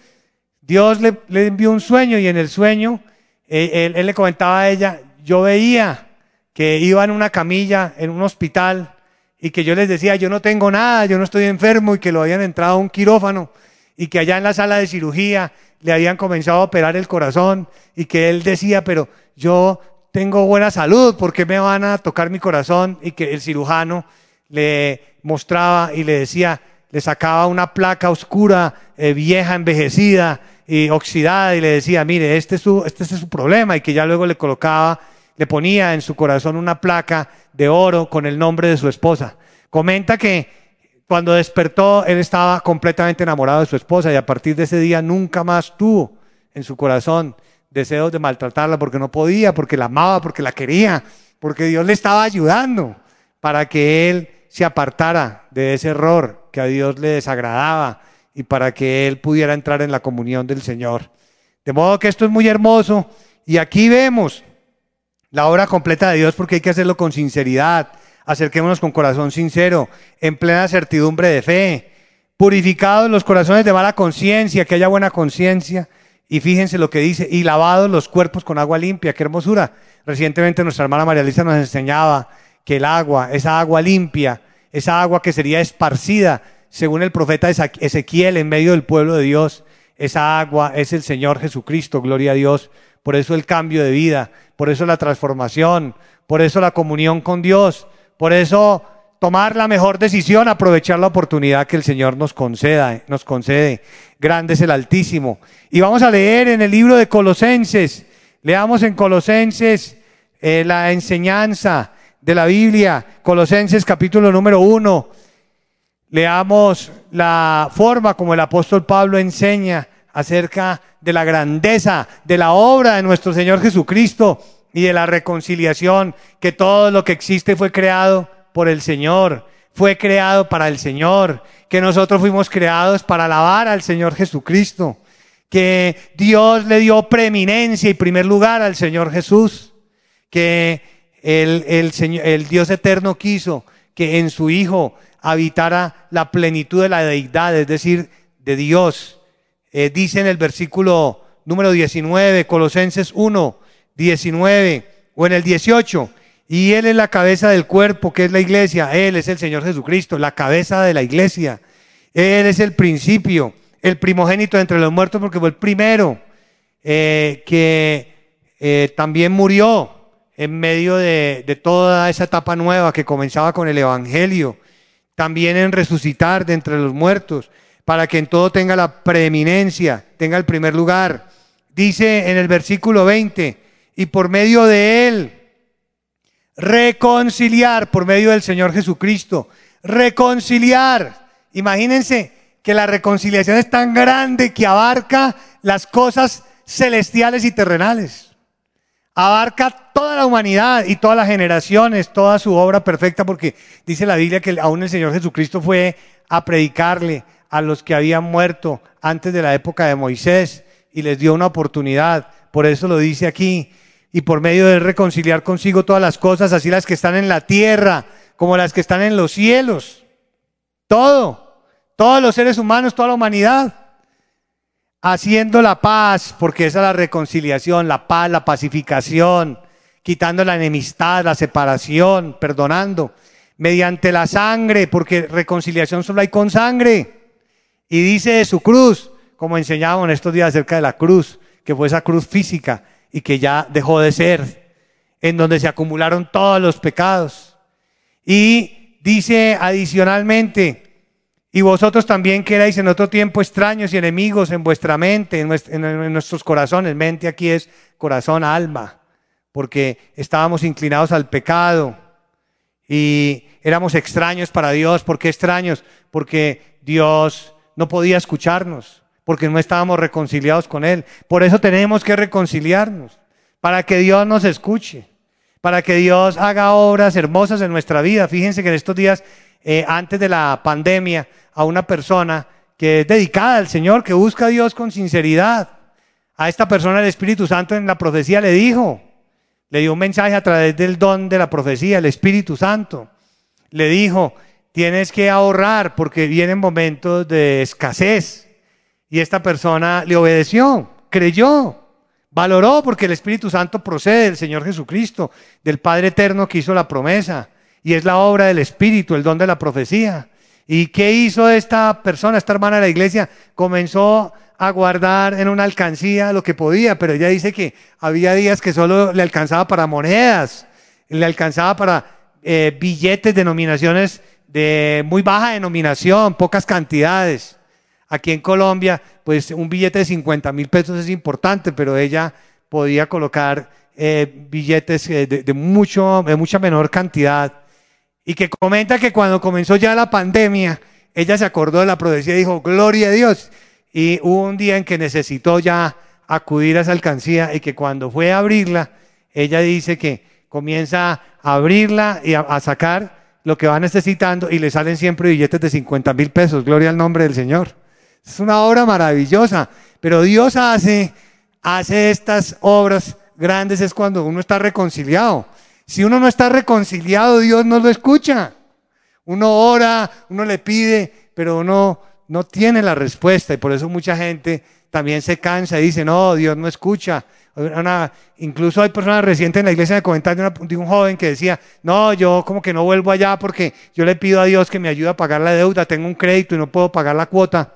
Dios le, envió un sueño y en el sueño eh, él, le comentaba a ella, yo veía que iba en una camilla en un hospital y que yo les decía, yo no tengo nada, yo no estoy enfermo y que lo habían entrado a un quirófano y que allá en la sala de cirugía le habían comenzado a operar el corazón y que él decía, pero yo tengo buena salud, ¿por qué me van a tocar mi corazón? Y que el cirujano le mostraba y le decía, le sacaba una placa oscura, eh, vieja, envejecida y oxidada y le decía, mire, este es, su, este es su problema y que ya luego le colocaba, le ponía en su corazón una placa de oro con el nombre de su esposa. Comenta que cuando despertó, él estaba completamente enamorado de su esposa y a partir de ese día nunca más tuvo en su corazón deseos de maltratarla porque no podía, porque la amaba, porque la quería, porque Dios le estaba ayudando para que él se apartara de ese error que a Dios le desagradaba y para que él pudiera entrar en la comunión del Señor. De modo que esto es muy hermoso y aquí vemos la obra completa de Dios porque hay que hacerlo con sinceridad. Acerquémonos con corazón sincero, en plena certidumbre de fe, purificados los corazones de mala conciencia, que haya buena conciencia. Y fíjense lo que dice, y lavados los cuerpos con agua limpia, qué hermosura. Recientemente nuestra hermana María Lisa nos enseñaba que el agua, esa agua limpia, esa agua que sería esparcida, según el profeta Ezequiel, en medio del pueblo de Dios, esa agua es el Señor Jesucristo, gloria a Dios. Por eso el cambio de vida, por eso la transformación, por eso la comunión con Dios, por eso tomar la mejor decisión, aprovechar la oportunidad que el Señor nos conceda, nos concede. Grande es el Altísimo. Y vamos a leer en el libro de Colosenses. Leamos en Colosenses eh, la enseñanza de la Biblia, Colosenses capítulo número uno. Leamos la forma como el apóstol Pablo enseña acerca de la grandeza de la obra de nuestro Señor Jesucristo y de la reconciliación, que todo lo que existe fue creado por el Señor, fue creado para el Señor, que nosotros fuimos creados para alabar al Señor Jesucristo, que Dios le dio preeminencia y primer lugar al Señor Jesús, que el, el, Señor, el Dios eterno quiso que en su Hijo habitara la plenitud de la deidad, es decir, de Dios. Eh, dice en el versículo número 19, Colosenses 1, 19, o en el 18, y Él es la cabeza del cuerpo, que es la iglesia. Él es el Señor Jesucristo, la cabeza de la iglesia. Él es el principio, el primogénito entre los muertos, porque fue el primero eh, que eh, también murió en medio de, de toda esa etapa nueva que comenzaba con el Evangelio. También en resucitar de entre los muertos, para que en todo tenga la preeminencia, tenga el primer lugar. Dice en el versículo 20, y por medio de Él, reconciliar por medio del Señor Jesucristo. Reconciliar. Imagínense que la reconciliación es tan grande que abarca las cosas celestiales y terrenales. Abarca toda la humanidad y todas las generaciones, toda su obra perfecta, porque dice la Biblia que aún el Señor Jesucristo fue a predicarle a los que habían muerto antes de la época de Moisés y les dio una oportunidad. Por eso lo dice aquí y por medio de reconciliar consigo todas las cosas, así las que están en la tierra como las que están en los cielos. Todo, todos los seres humanos, toda la humanidad, haciendo la paz, porque esa es la reconciliación, la paz, la pacificación, quitando la enemistad, la separación, perdonando, mediante la sangre, porque reconciliación solo hay con sangre. Y dice de su cruz, como enseñábamos en estos días acerca de la cruz, que fue esa cruz física, y que ya dejó de ser, en donde se acumularon todos los pecados. Y dice adicionalmente, y vosotros también que erais en otro tiempo extraños y enemigos en vuestra mente, en, nuestros corazones. Mente aquí es corazón, alma, porque estábamos inclinados al pecado y éramos extraños para Dios. ¿Por qué extraños? Porque Dios no podía escucharnos porque no estábamos reconciliados con Él. Por eso tenemos que reconciliarnos, para que Dios nos escuche, para que Dios haga obras hermosas en nuestra vida. Fíjense que en estos días, eh, antes de la pandemia, a una persona que es dedicada al Señor, que busca a Dios con sinceridad, a esta persona el Espíritu Santo en la profecía le dijo, le dio un mensaje a través del don de la profecía, el Espíritu Santo. Le dijo, tienes que ahorrar porque vienen momentos de escasez. Y esta persona le obedeció, creyó, valoró porque el Espíritu Santo procede del Señor Jesucristo, del Padre Eterno que hizo la promesa. Y es la obra del Espíritu, el don de la profecía. ¿Y qué hizo esta persona, esta hermana de la iglesia? Comenzó a guardar en una alcancía lo que podía, pero ella dice que había días que solo le alcanzaba para monedas, le alcanzaba para eh, billetes, denominaciones de muy baja denominación, pocas cantidades. Aquí en Colombia, pues un billete de 50 mil pesos es importante, pero ella podía colocar eh, billetes eh, de, mucho, de mucha menor cantidad. Y que comenta que cuando comenzó ya la pandemia, ella se acordó de la profecía y dijo, gloria a Dios. Y hubo un día en que necesitó ya acudir a esa alcancía y que cuando fue a abrirla, ella dice que comienza a abrirla y a, sacar lo que va necesitando y le salen siempre billetes de 50 mil pesos. Gloria al nombre del Señor. Es una obra maravillosa, pero Dios hace estas obras grandes es cuando uno está reconciliado. Si uno no está reconciliado, Dios no lo escucha. Uno ora, uno le pide, pero uno no tiene la respuesta y por eso mucha gente también se cansa y dice, no, Dios no escucha. incluso hay personas recientes en la iglesia de comentario de, un joven que decía, no, yo como que no vuelvo allá porque yo le pido a Dios que me ayude a pagar la deuda, tengo un crédito y no puedo pagar la cuota.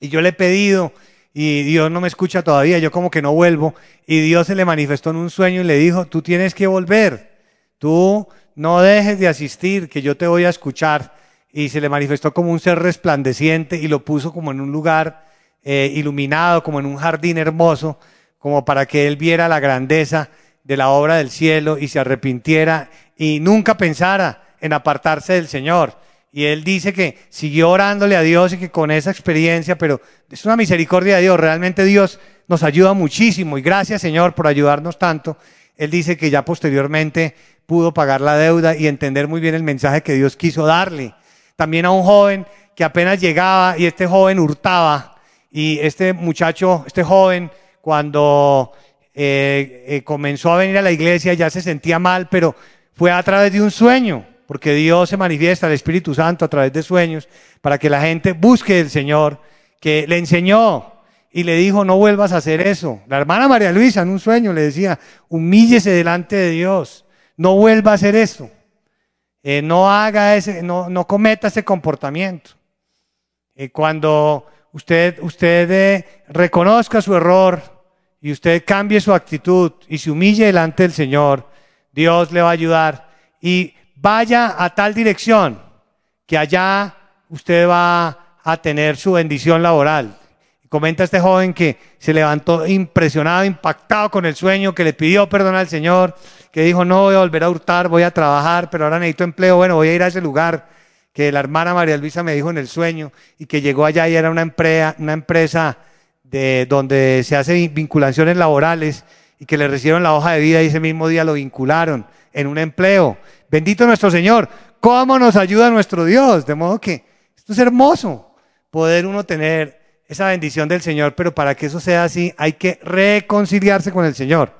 Y yo le he pedido y Dios no me escucha todavía, yo como que no vuelvo. Y Dios se le manifestó en un sueño y le dijo, tú tienes que volver, tú no dejes de asistir, que yo te voy a escuchar. Y se le manifestó como un ser resplandeciente y lo puso como en un lugar eh, iluminado, como en un jardín hermoso, como para que él viera la grandeza de la obra del cielo y se arrepintiera y nunca pensara en apartarse del Señor. Y él dice que siguió orándole a Dios y que con esa experiencia, pero es una misericordia de Dios, realmente Dios nos ayuda muchísimo y gracias Señor por ayudarnos tanto. Él dice que ya posteriormente pudo pagar la deuda y entender muy bien el mensaje que Dios quiso darle. También a un joven que apenas llegaba y este joven hurtaba y este muchacho, este joven, cuando eh, eh, comenzó a venir a la iglesia ya se sentía mal, pero fue a través de un sueño porque Dios se manifiesta, el Espíritu Santo, a través de sueños, para que la gente busque al Señor, que le enseñó y le dijo, no vuelvas a hacer eso. La hermana María Luisa en un sueño le decía, humíllese delante de Dios, no vuelva a hacer eso, eh, no haga ese, no, no cometa ese comportamiento. Eh, cuando usted, usted eh, reconozca su error y usted cambie su actitud y se humille delante del Señor, Dios le va a ayudar. Y vaya a tal dirección que allá usted va a tener su bendición laboral. Comenta este joven que se levantó impresionado, impactado con el sueño, que le pidió perdón al Señor, que dijo, no voy a volver a hurtar, voy a trabajar, pero ahora necesito empleo, bueno, voy a ir a ese lugar que la hermana María Luisa me dijo en el sueño y que llegó allá y era una, empresa, una empresa de, donde se hace vinculaciones laborales y que le recibieron la hoja de vida y ese mismo día lo vincularon en un empleo. Bendito nuestro Señor. ¿Cómo nos ayuda nuestro Dios? De modo que esto es hermoso, poder uno tener esa bendición del Señor, pero para que eso sea así hay que reconciliarse con el Señor.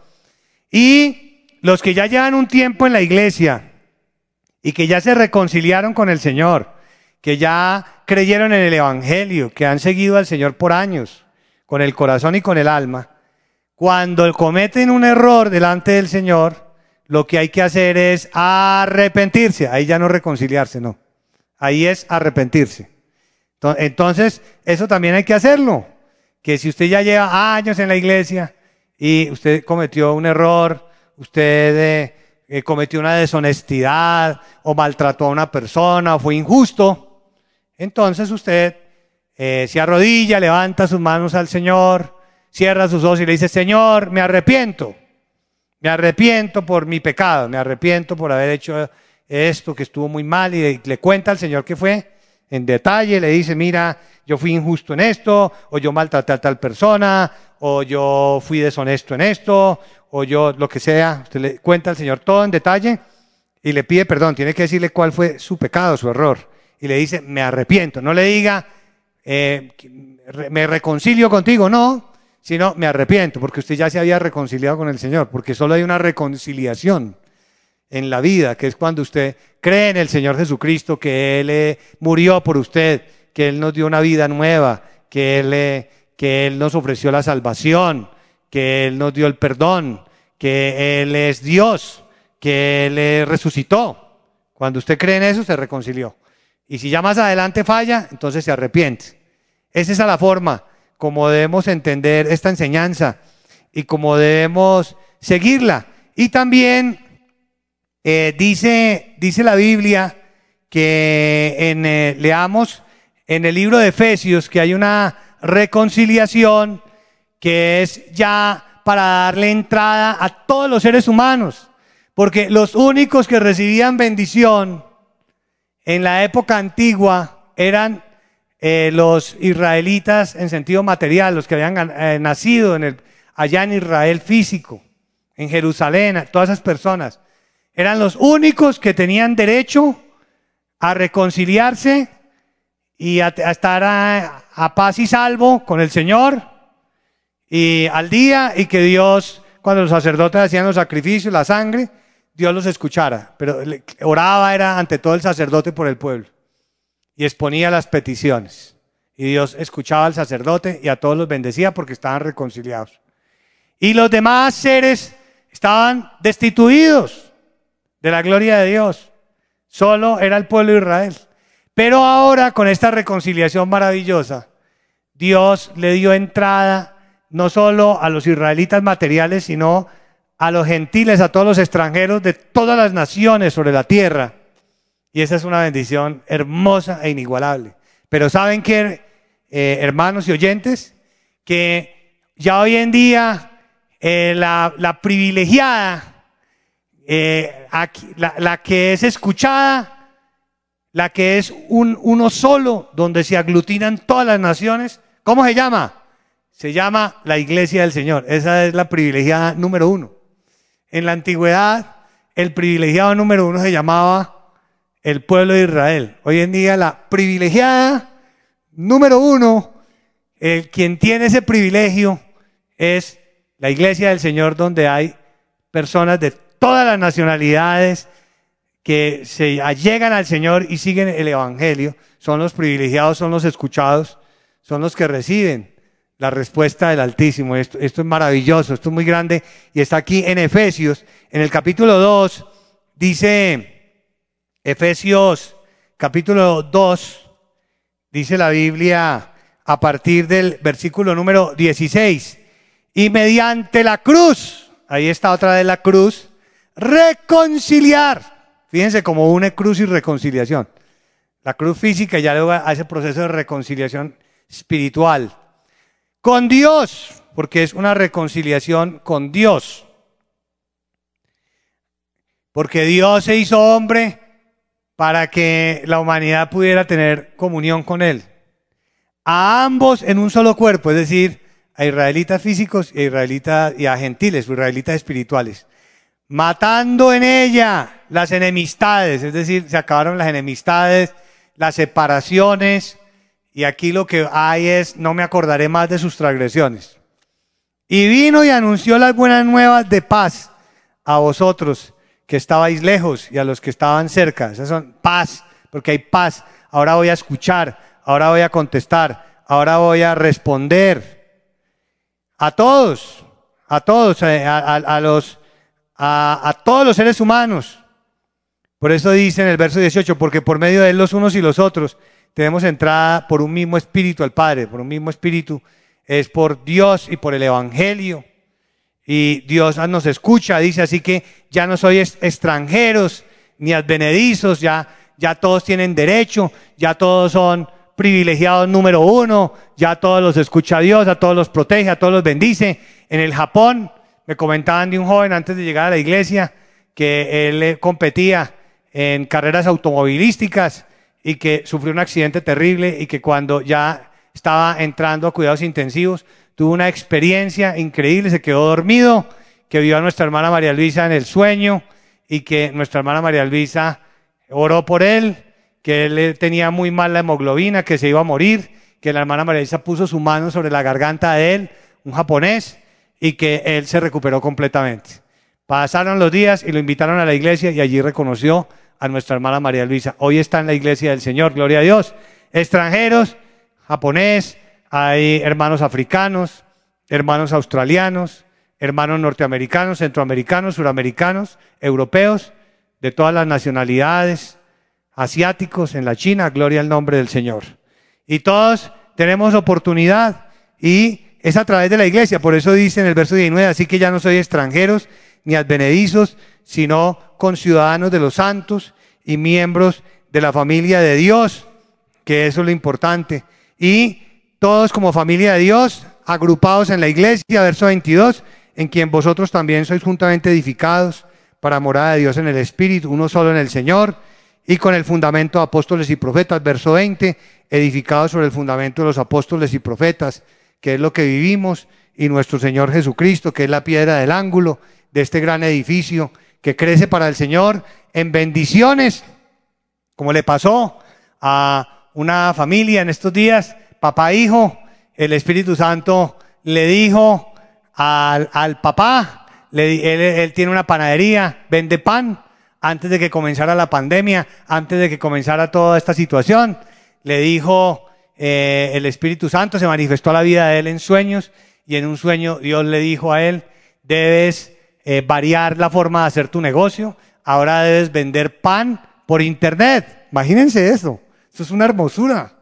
Y los que ya llevan un tiempo en la iglesia y que ya se reconciliaron con el Señor, que ya creyeron en el Evangelio, que han seguido al Señor por años, con el corazón y con el alma, cuando cometen un error delante del Señor, lo que hay que hacer es arrepentirse. Ahí ya no reconciliarse, no. Ahí es arrepentirse. Entonces, eso también hay que hacerlo. Que si usted ya lleva años en la iglesia y usted cometió un error, usted eh, eh, cometió una deshonestidad o maltrató a una persona o fue injusto, entonces usted eh, se arrodilla, levanta sus manos al Señor, cierra sus ojos y le dice, Señor, me arrepiento. Me arrepiento por mi pecado, me arrepiento por haber hecho esto que estuvo muy mal y le cuenta al Señor que fue en detalle, le dice, mira, yo fui injusto en esto, o yo maltraté a tal persona, o yo fui deshonesto en esto, o yo lo que sea. Usted le cuenta al Señor todo en detalle y le pide perdón. Tiene que decirle cuál fue su pecado, su error. Y le dice, me arrepiento. No le diga, eh, me reconcilio contigo. No, sino me arrepiento, porque usted ya se había reconciliado con el Señor, porque solo hay una reconciliación en la vida, que es cuando usted cree en el Señor Jesucristo, que Él eh, murió por usted, que Él nos dio una vida nueva, que Él, eh, que Él nos ofreció la salvación, que Él nos dio el perdón, que Él es Dios, que Él eh, resucitó. Cuando usted cree en eso, se reconcilió. Y si ya más adelante falla, entonces se arrepiente. Esa es la forma como debemos entender esta enseñanza y cómo debemos seguirla. Y también eh, dice, dice la Biblia que en, eh, leamos en el libro de Efesios que hay una reconciliación que es ya para darle entrada a todos los seres humanos, porque los únicos que recibían bendición en la época antigua eran eh, los israelitas en sentido material, los que habían eh, nacido en el, allá en Israel físico, en Jerusalén, todas esas personas, eran los únicos que tenían derecho a reconciliarse y a, estar a, paz y salvo con el Señor y al día y que Dios, cuando los sacerdotes hacían los sacrificios, la sangre, Dios los escuchara. Pero oraba era ante todo el sacerdote por el pueblo y exponía las peticiones. Y Dios escuchaba al sacerdote y a todos los bendecía porque estaban reconciliados. Y los demás seres estaban destituidos de la gloria de Dios. Solo era el pueblo de Israel. Pero ahora, con esta reconciliación maravillosa, Dios le dio entrada no solo a los israelitas materiales, sino a los gentiles, a todos los extranjeros de todas las naciones sobre la tierra. Y esa es una bendición hermosa e inigualable. Pero ¿saben qué, eh, hermanos y oyentes? Que ya hoy en día eh, la, privilegiada, eh, la, la que es escuchada, la que es un, uno solo, donde se aglutinan todas las naciones. ¿Cómo se llama? Se llama la iglesia del Señor. Esa es la privilegiada número uno. En la antigüedad, el privilegiado número uno se llamaba el pueblo de Israel. Hoy en día, la privilegiada número uno, el, quien tiene ese privilegio es la iglesia del Señor, donde hay personas de todas las nacionalidades, que se allegan al Señor y siguen el Evangelio, son los privilegiados, son los escuchados, son los que reciben la respuesta del Altísimo. Esto, esto es maravilloso, esto es muy grande y está aquí en Efesios, en el capítulo 2, dice Efesios capítulo 2, dice la Biblia a partir del versículo número 16, y mediante la cruz, ahí está otra vez la cruz, reconciliar Fíjense como une cruz y reconciliación. La cruz física ya luego a ese proceso de reconciliación espiritual. Con Dios, porque es una reconciliación con Dios. Porque Dios se hizo hombre para que la humanidad pudiera tener comunión con Él. A ambos en un solo cuerpo, es decir, a israelitas físicos y a, israelitas, y a gentiles, israelitas espirituales matando en ella las enemistades, es decir, se acabaron las enemistades, las separaciones, y aquí lo que hay es, no me acordaré más de sus transgresiones. Y vino y anunció las buenas nuevas de paz a vosotros que estabais lejos y a los que estaban cerca. Esas son paz, porque hay paz. Ahora voy a escuchar, ahora voy a contestar, ahora voy a responder. A todos, a todos, eh, a los a, todos los seres humanos. Por eso dice en el verso 18, porque por medio de él los unos y los otros tenemos entrada por un mismo espíritu al Padre, por un mismo espíritu. Es por Dios y por el Evangelio. Y Dios nos escucha, dice, así que ya no soy extranjeros ni advenedizos, ya, ya todos tienen derecho, ya todos son privilegiados número uno, ya todos los escucha Dios, a todos los protege, a todos los bendice. En el Japón, me comentaban de un joven antes de llegar a la iglesia que él eh, competía en carreras automovilísticas y que sufrió un accidente terrible y que cuando ya estaba entrando a cuidados intensivos tuvo una experiencia increíble, se quedó dormido, que vio a nuestra hermana María Luisa en el sueño y que nuestra hermana María Luisa oró por él, que él tenía muy mal la hemoglobina, que se iba a morir, que la hermana María Luisa puso su mano sobre la garganta de él, un japonés, y que él se recuperó completamente. Pasaron los días y lo invitaron a la iglesia y allí reconoció a nuestra hermana María Luisa. Hoy está en la iglesia del Señor, gloria a Dios. Extranjeros, japonés, hay hermanos africanos, hermanos australianos, hermanos norteamericanos, centroamericanos, suramericanos, europeos, de todas las nacionalidades, asiáticos en la China, gloria al nombre del Señor. Y todos tenemos oportunidad y es a través de la iglesia. Por eso dice en el verso 19, así que ya no soy extranjeros ni advenedizos, sino conciudadanos de los santos y miembros de la familia de Dios, que eso es lo importante. Y todos como familia de Dios, agrupados en la iglesia, verso 22, en quien vosotros también sois juntamente edificados para morada de Dios en el Espíritu, uno solo en el Señor, y con el fundamento de apóstoles y profetas, verso 20, edificados sobre el fundamento de los apóstoles y profetas, que es lo que vivimos, y nuestro Señor Jesucristo, que es la piedra del ángulo de este gran edificio que crece para el Señor en bendiciones, como le pasó a una familia en estos días, papá, hijo, el Espíritu Santo le dijo al, al papá, le, él, él tiene una panadería, vende pan, antes de que comenzara la pandemia, antes de que comenzara toda esta situación, le dijo eh, el Espíritu Santo, se manifestó la vida de él en sueños y en un sueño Dios le dijo a él, debes eh, variar la forma de hacer tu negocio, ahora debes vender pan por internet. Imagínense eso, eso es una hermosura.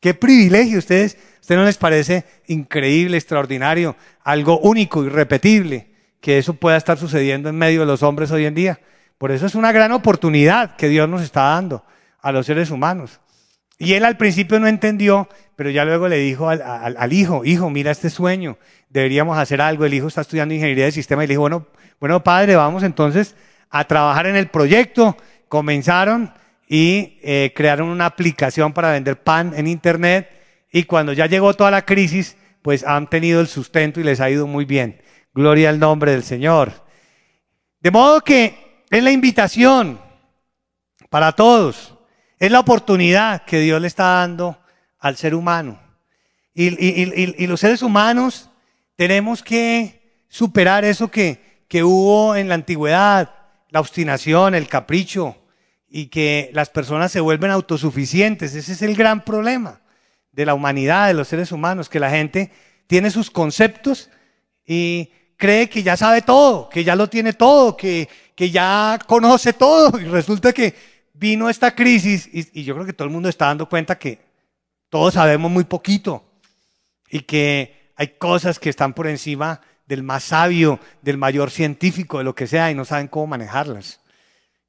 Qué privilegio ustedes, ¿usted no les parece increíble, extraordinario, algo único, irrepetible, que eso pueda estar sucediendo en medio de los hombres hoy en día? Por eso es una gran oportunidad que Dios nos está dando a los seres humanos. Y él al principio no entendió, pero ya luego le dijo al, al, hijo, hijo, mira este sueño, deberíamos hacer algo. El hijo está estudiando ingeniería de sistema y le dijo, bueno, bueno padre, vamos entonces a trabajar en el proyecto. Comenzaron y eh, crearon una aplicación para vender pan en internet y cuando ya llegó toda la crisis, pues han tenido el sustento y les ha ido muy bien. Gloria al nombre del Señor. De modo que es la invitación para todos. Es la oportunidad que Dios le está dando al ser humano. Y, los seres humanos tenemos que superar eso que, que hubo en la antigüedad, la obstinación, el capricho, y que las personas se vuelven autosuficientes. Ese es el gran problema de la humanidad, de los seres humanos, que la gente tiene sus conceptos y cree que ya sabe todo, que ya lo tiene todo, que, que ya conoce todo. Y resulta que vino esta crisis y, yo creo que todo el mundo está dando cuenta que todos sabemos muy poquito y que hay cosas que están por encima del más sabio, del mayor científico, de lo que sea, y no saben cómo manejarlas.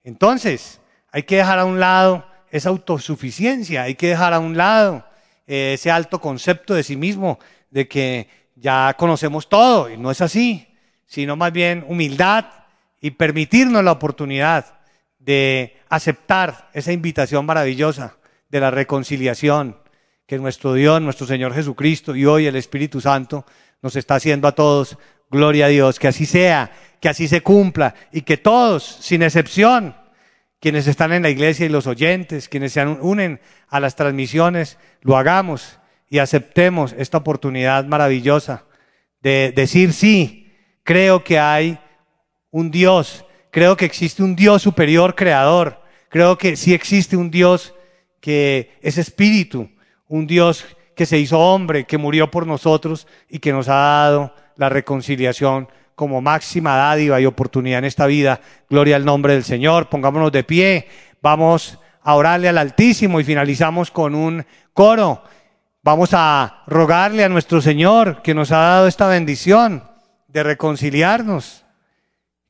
Entonces, hay que dejar a un lado esa autosuficiencia, hay que dejar a un lado eh, ese alto concepto de sí mismo, de que ya conocemos todo, y no es así, sino más bien humildad y permitirnos la oportunidad de aceptar esa invitación maravillosa de la reconciliación que nuestro Dios, nuestro Señor Jesucristo y hoy el Espíritu Santo nos está haciendo a todos. Gloria a Dios, que así sea, que así se cumpla y que todos, sin excepción, quienes están en la iglesia y los oyentes, quienes se unen a las transmisiones, lo hagamos y aceptemos esta oportunidad maravillosa de decir sí, creo que hay un Dios, creo que existe un Dios superior creador, creo que sí existe un Dios que es espíritu, un Dios que se hizo hombre, que murió por nosotros y que nos ha dado la reconciliación como máxima dádiva y oportunidad en esta vida. Gloria al nombre del Señor. Pongámonos de pie. Vamos a orarle al Altísimo y finalizamos con un coro Vamos a rogarle a nuestro Señor que nos ha dado esta bendición de reconciliarnos,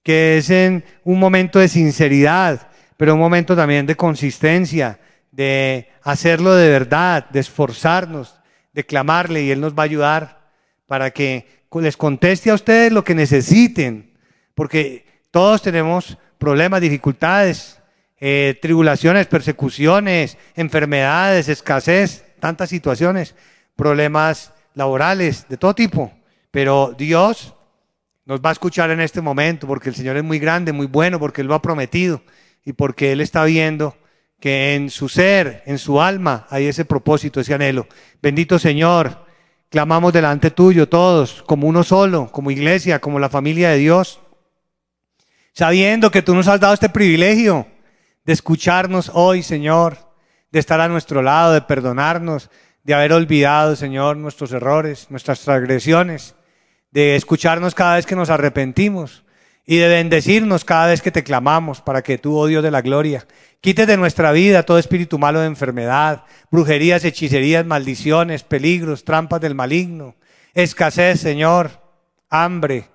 que es en un momento de sinceridad, pero un momento también de consistencia, de hacerlo de verdad, de esforzarnos, de clamarle y Él nos va a ayudar para que les conteste a ustedes lo que necesiten, porque todos tenemos problemas, dificultades, eh, tribulaciones, persecuciones, enfermedades, escasez tantas situaciones, problemas laborales, de todo tipo. Pero Dios nos va a escuchar en este momento porque el Señor es muy grande, muy bueno, porque Él lo ha prometido y porque Él está viendo que en su ser, en su alma, hay ese propósito, ese anhelo. Bendito Señor, clamamos delante tuyo todos, como uno solo, como iglesia, como la familia de Dios, sabiendo que tú nos has dado este privilegio de escucharnos hoy, Señor de estar a nuestro lado, de perdonarnos, de haber olvidado, Señor, nuestros errores, nuestras transgresiones, de escucharnos cada vez que nos arrepentimos y de bendecirnos cada vez que te clamamos para que tú, oh Dios de la gloria, quites de nuestra vida todo espíritu malo de enfermedad, brujerías, hechicerías, maldiciones, peligros, trampas del maligno, escasez, Señor, hambre,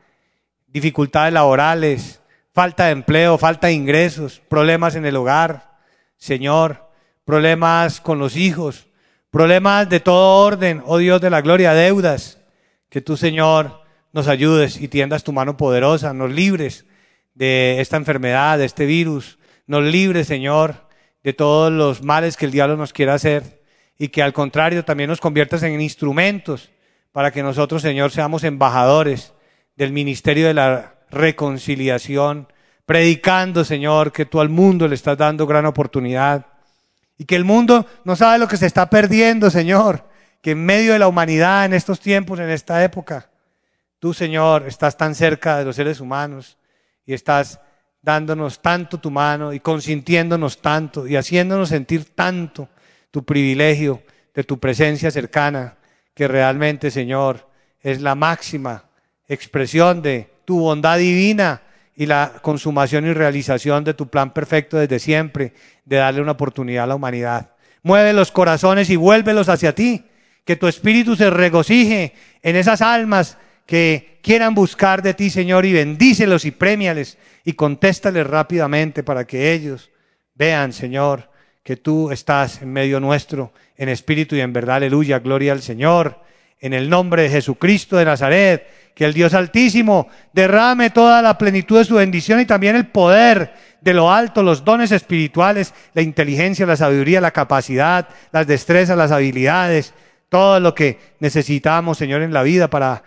dificultades laborales, falta de empleo, falta de ingresos, problemas en el hogar. Señor, problemas con los hijos, problemas de todo orden, oh Dios de la gloria, deudas. Que tú, Señor, nos ayudes y tiendas tu mano poderosa, nos libres de esta enfermedad, de este virus, nos libres, Señor, de todos los males que el diablo nos quiera hacer y que al contrario también nos conviertas en instrumentos para que nosotros, Señor, seamos embajadores del ministerio de la reconciliación, predicando, Señor, que tú al mundo le estás dando gran oportunidad y que el mundo no sabe lo que se está perdiendo, Señor. que en medio de la humanidad, en estos tiempos, en esta época, tú, Señor, estás tan cerca de los seres humanos y estás dándonos tanto tu mano y consintiéndonos tanto y haciéndonos sentir tanto tu privilegio de tu presencia cercana, que realmente, Señor, es la máxima expresión de tu bondad divina y la consumación y realización de tu plan perfecto desde siempre, de darle una oportunidad a la humanidad. Mueve los corazones y vuélvelos hacia ti, que tu espíritu se regocije en esas almas que quieran buscar de ti, Señor, y bendícelos y premiales y contéstales rápidamente para que ellos vean, Señor, que tú estás en medio nuestro, en espíritu y en verdad, aleluya, gloria al Señor, en el nombre de Jesucristo de Nazaret, que el Dios Altísimo derrame toda la plenitud de su bendición y también el poder de lo alto, los dones espirituales, la inteligencia, la sabiduría, la capacidad, las destrezas, las habilidades, todo lo que necesitamos, Señor, en la vida para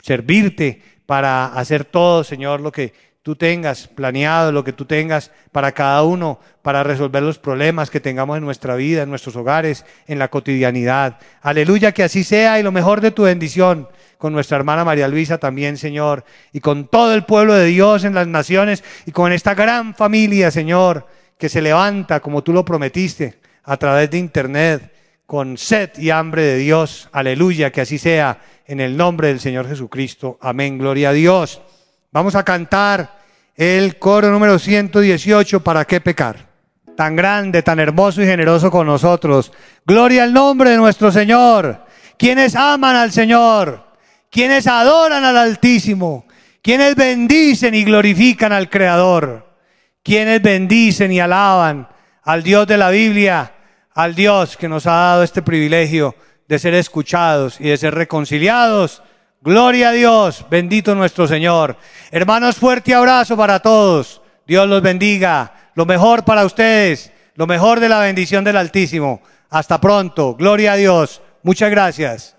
servirte, para hacer todo, Señor, lo que tú tengas planeado, lo que tú tengas para cada uno, para resolver los problemas que tengamos en nuestra vida, en nuestros hogares, en la cotidianidad. Aleluya, que así sea y lo mejor de tu bendición con nuestra hermana María Luisa también, Señor, y con todo el pueblo de Dios en las naciones y con esta gran familia, Señor, que se levanta como tú lo prometiste a través de internet con sed y hambre de Dios. Aleluya, que así sea en el nombre del Señor Jesucristo. Amén, gloria a Dios. Vamos a cantar el coro número 118, ¿para qué pecar? Tan grande, tan hermoso y generoso con nosotros. Gloria al nombre de nuestro Señor. Quienes aman al Señor, quienes adoran al Altísimo, quienes bendicen y glorifican al Creador, quienes bendicen y alaban al Dios de la Biblia al Dios que nos ha dado este privilegio de ser escuchados y de ser reconciliados. Gloria a Dios, bendito nuestro Señor. Hermanos, fuerte abrazo para todos. Dios los bendiga. Lo mejor para ustedes, lo mejor de la bendición del Altísimo. Hasta pronto. Gloria a Dios. Muchas gracias.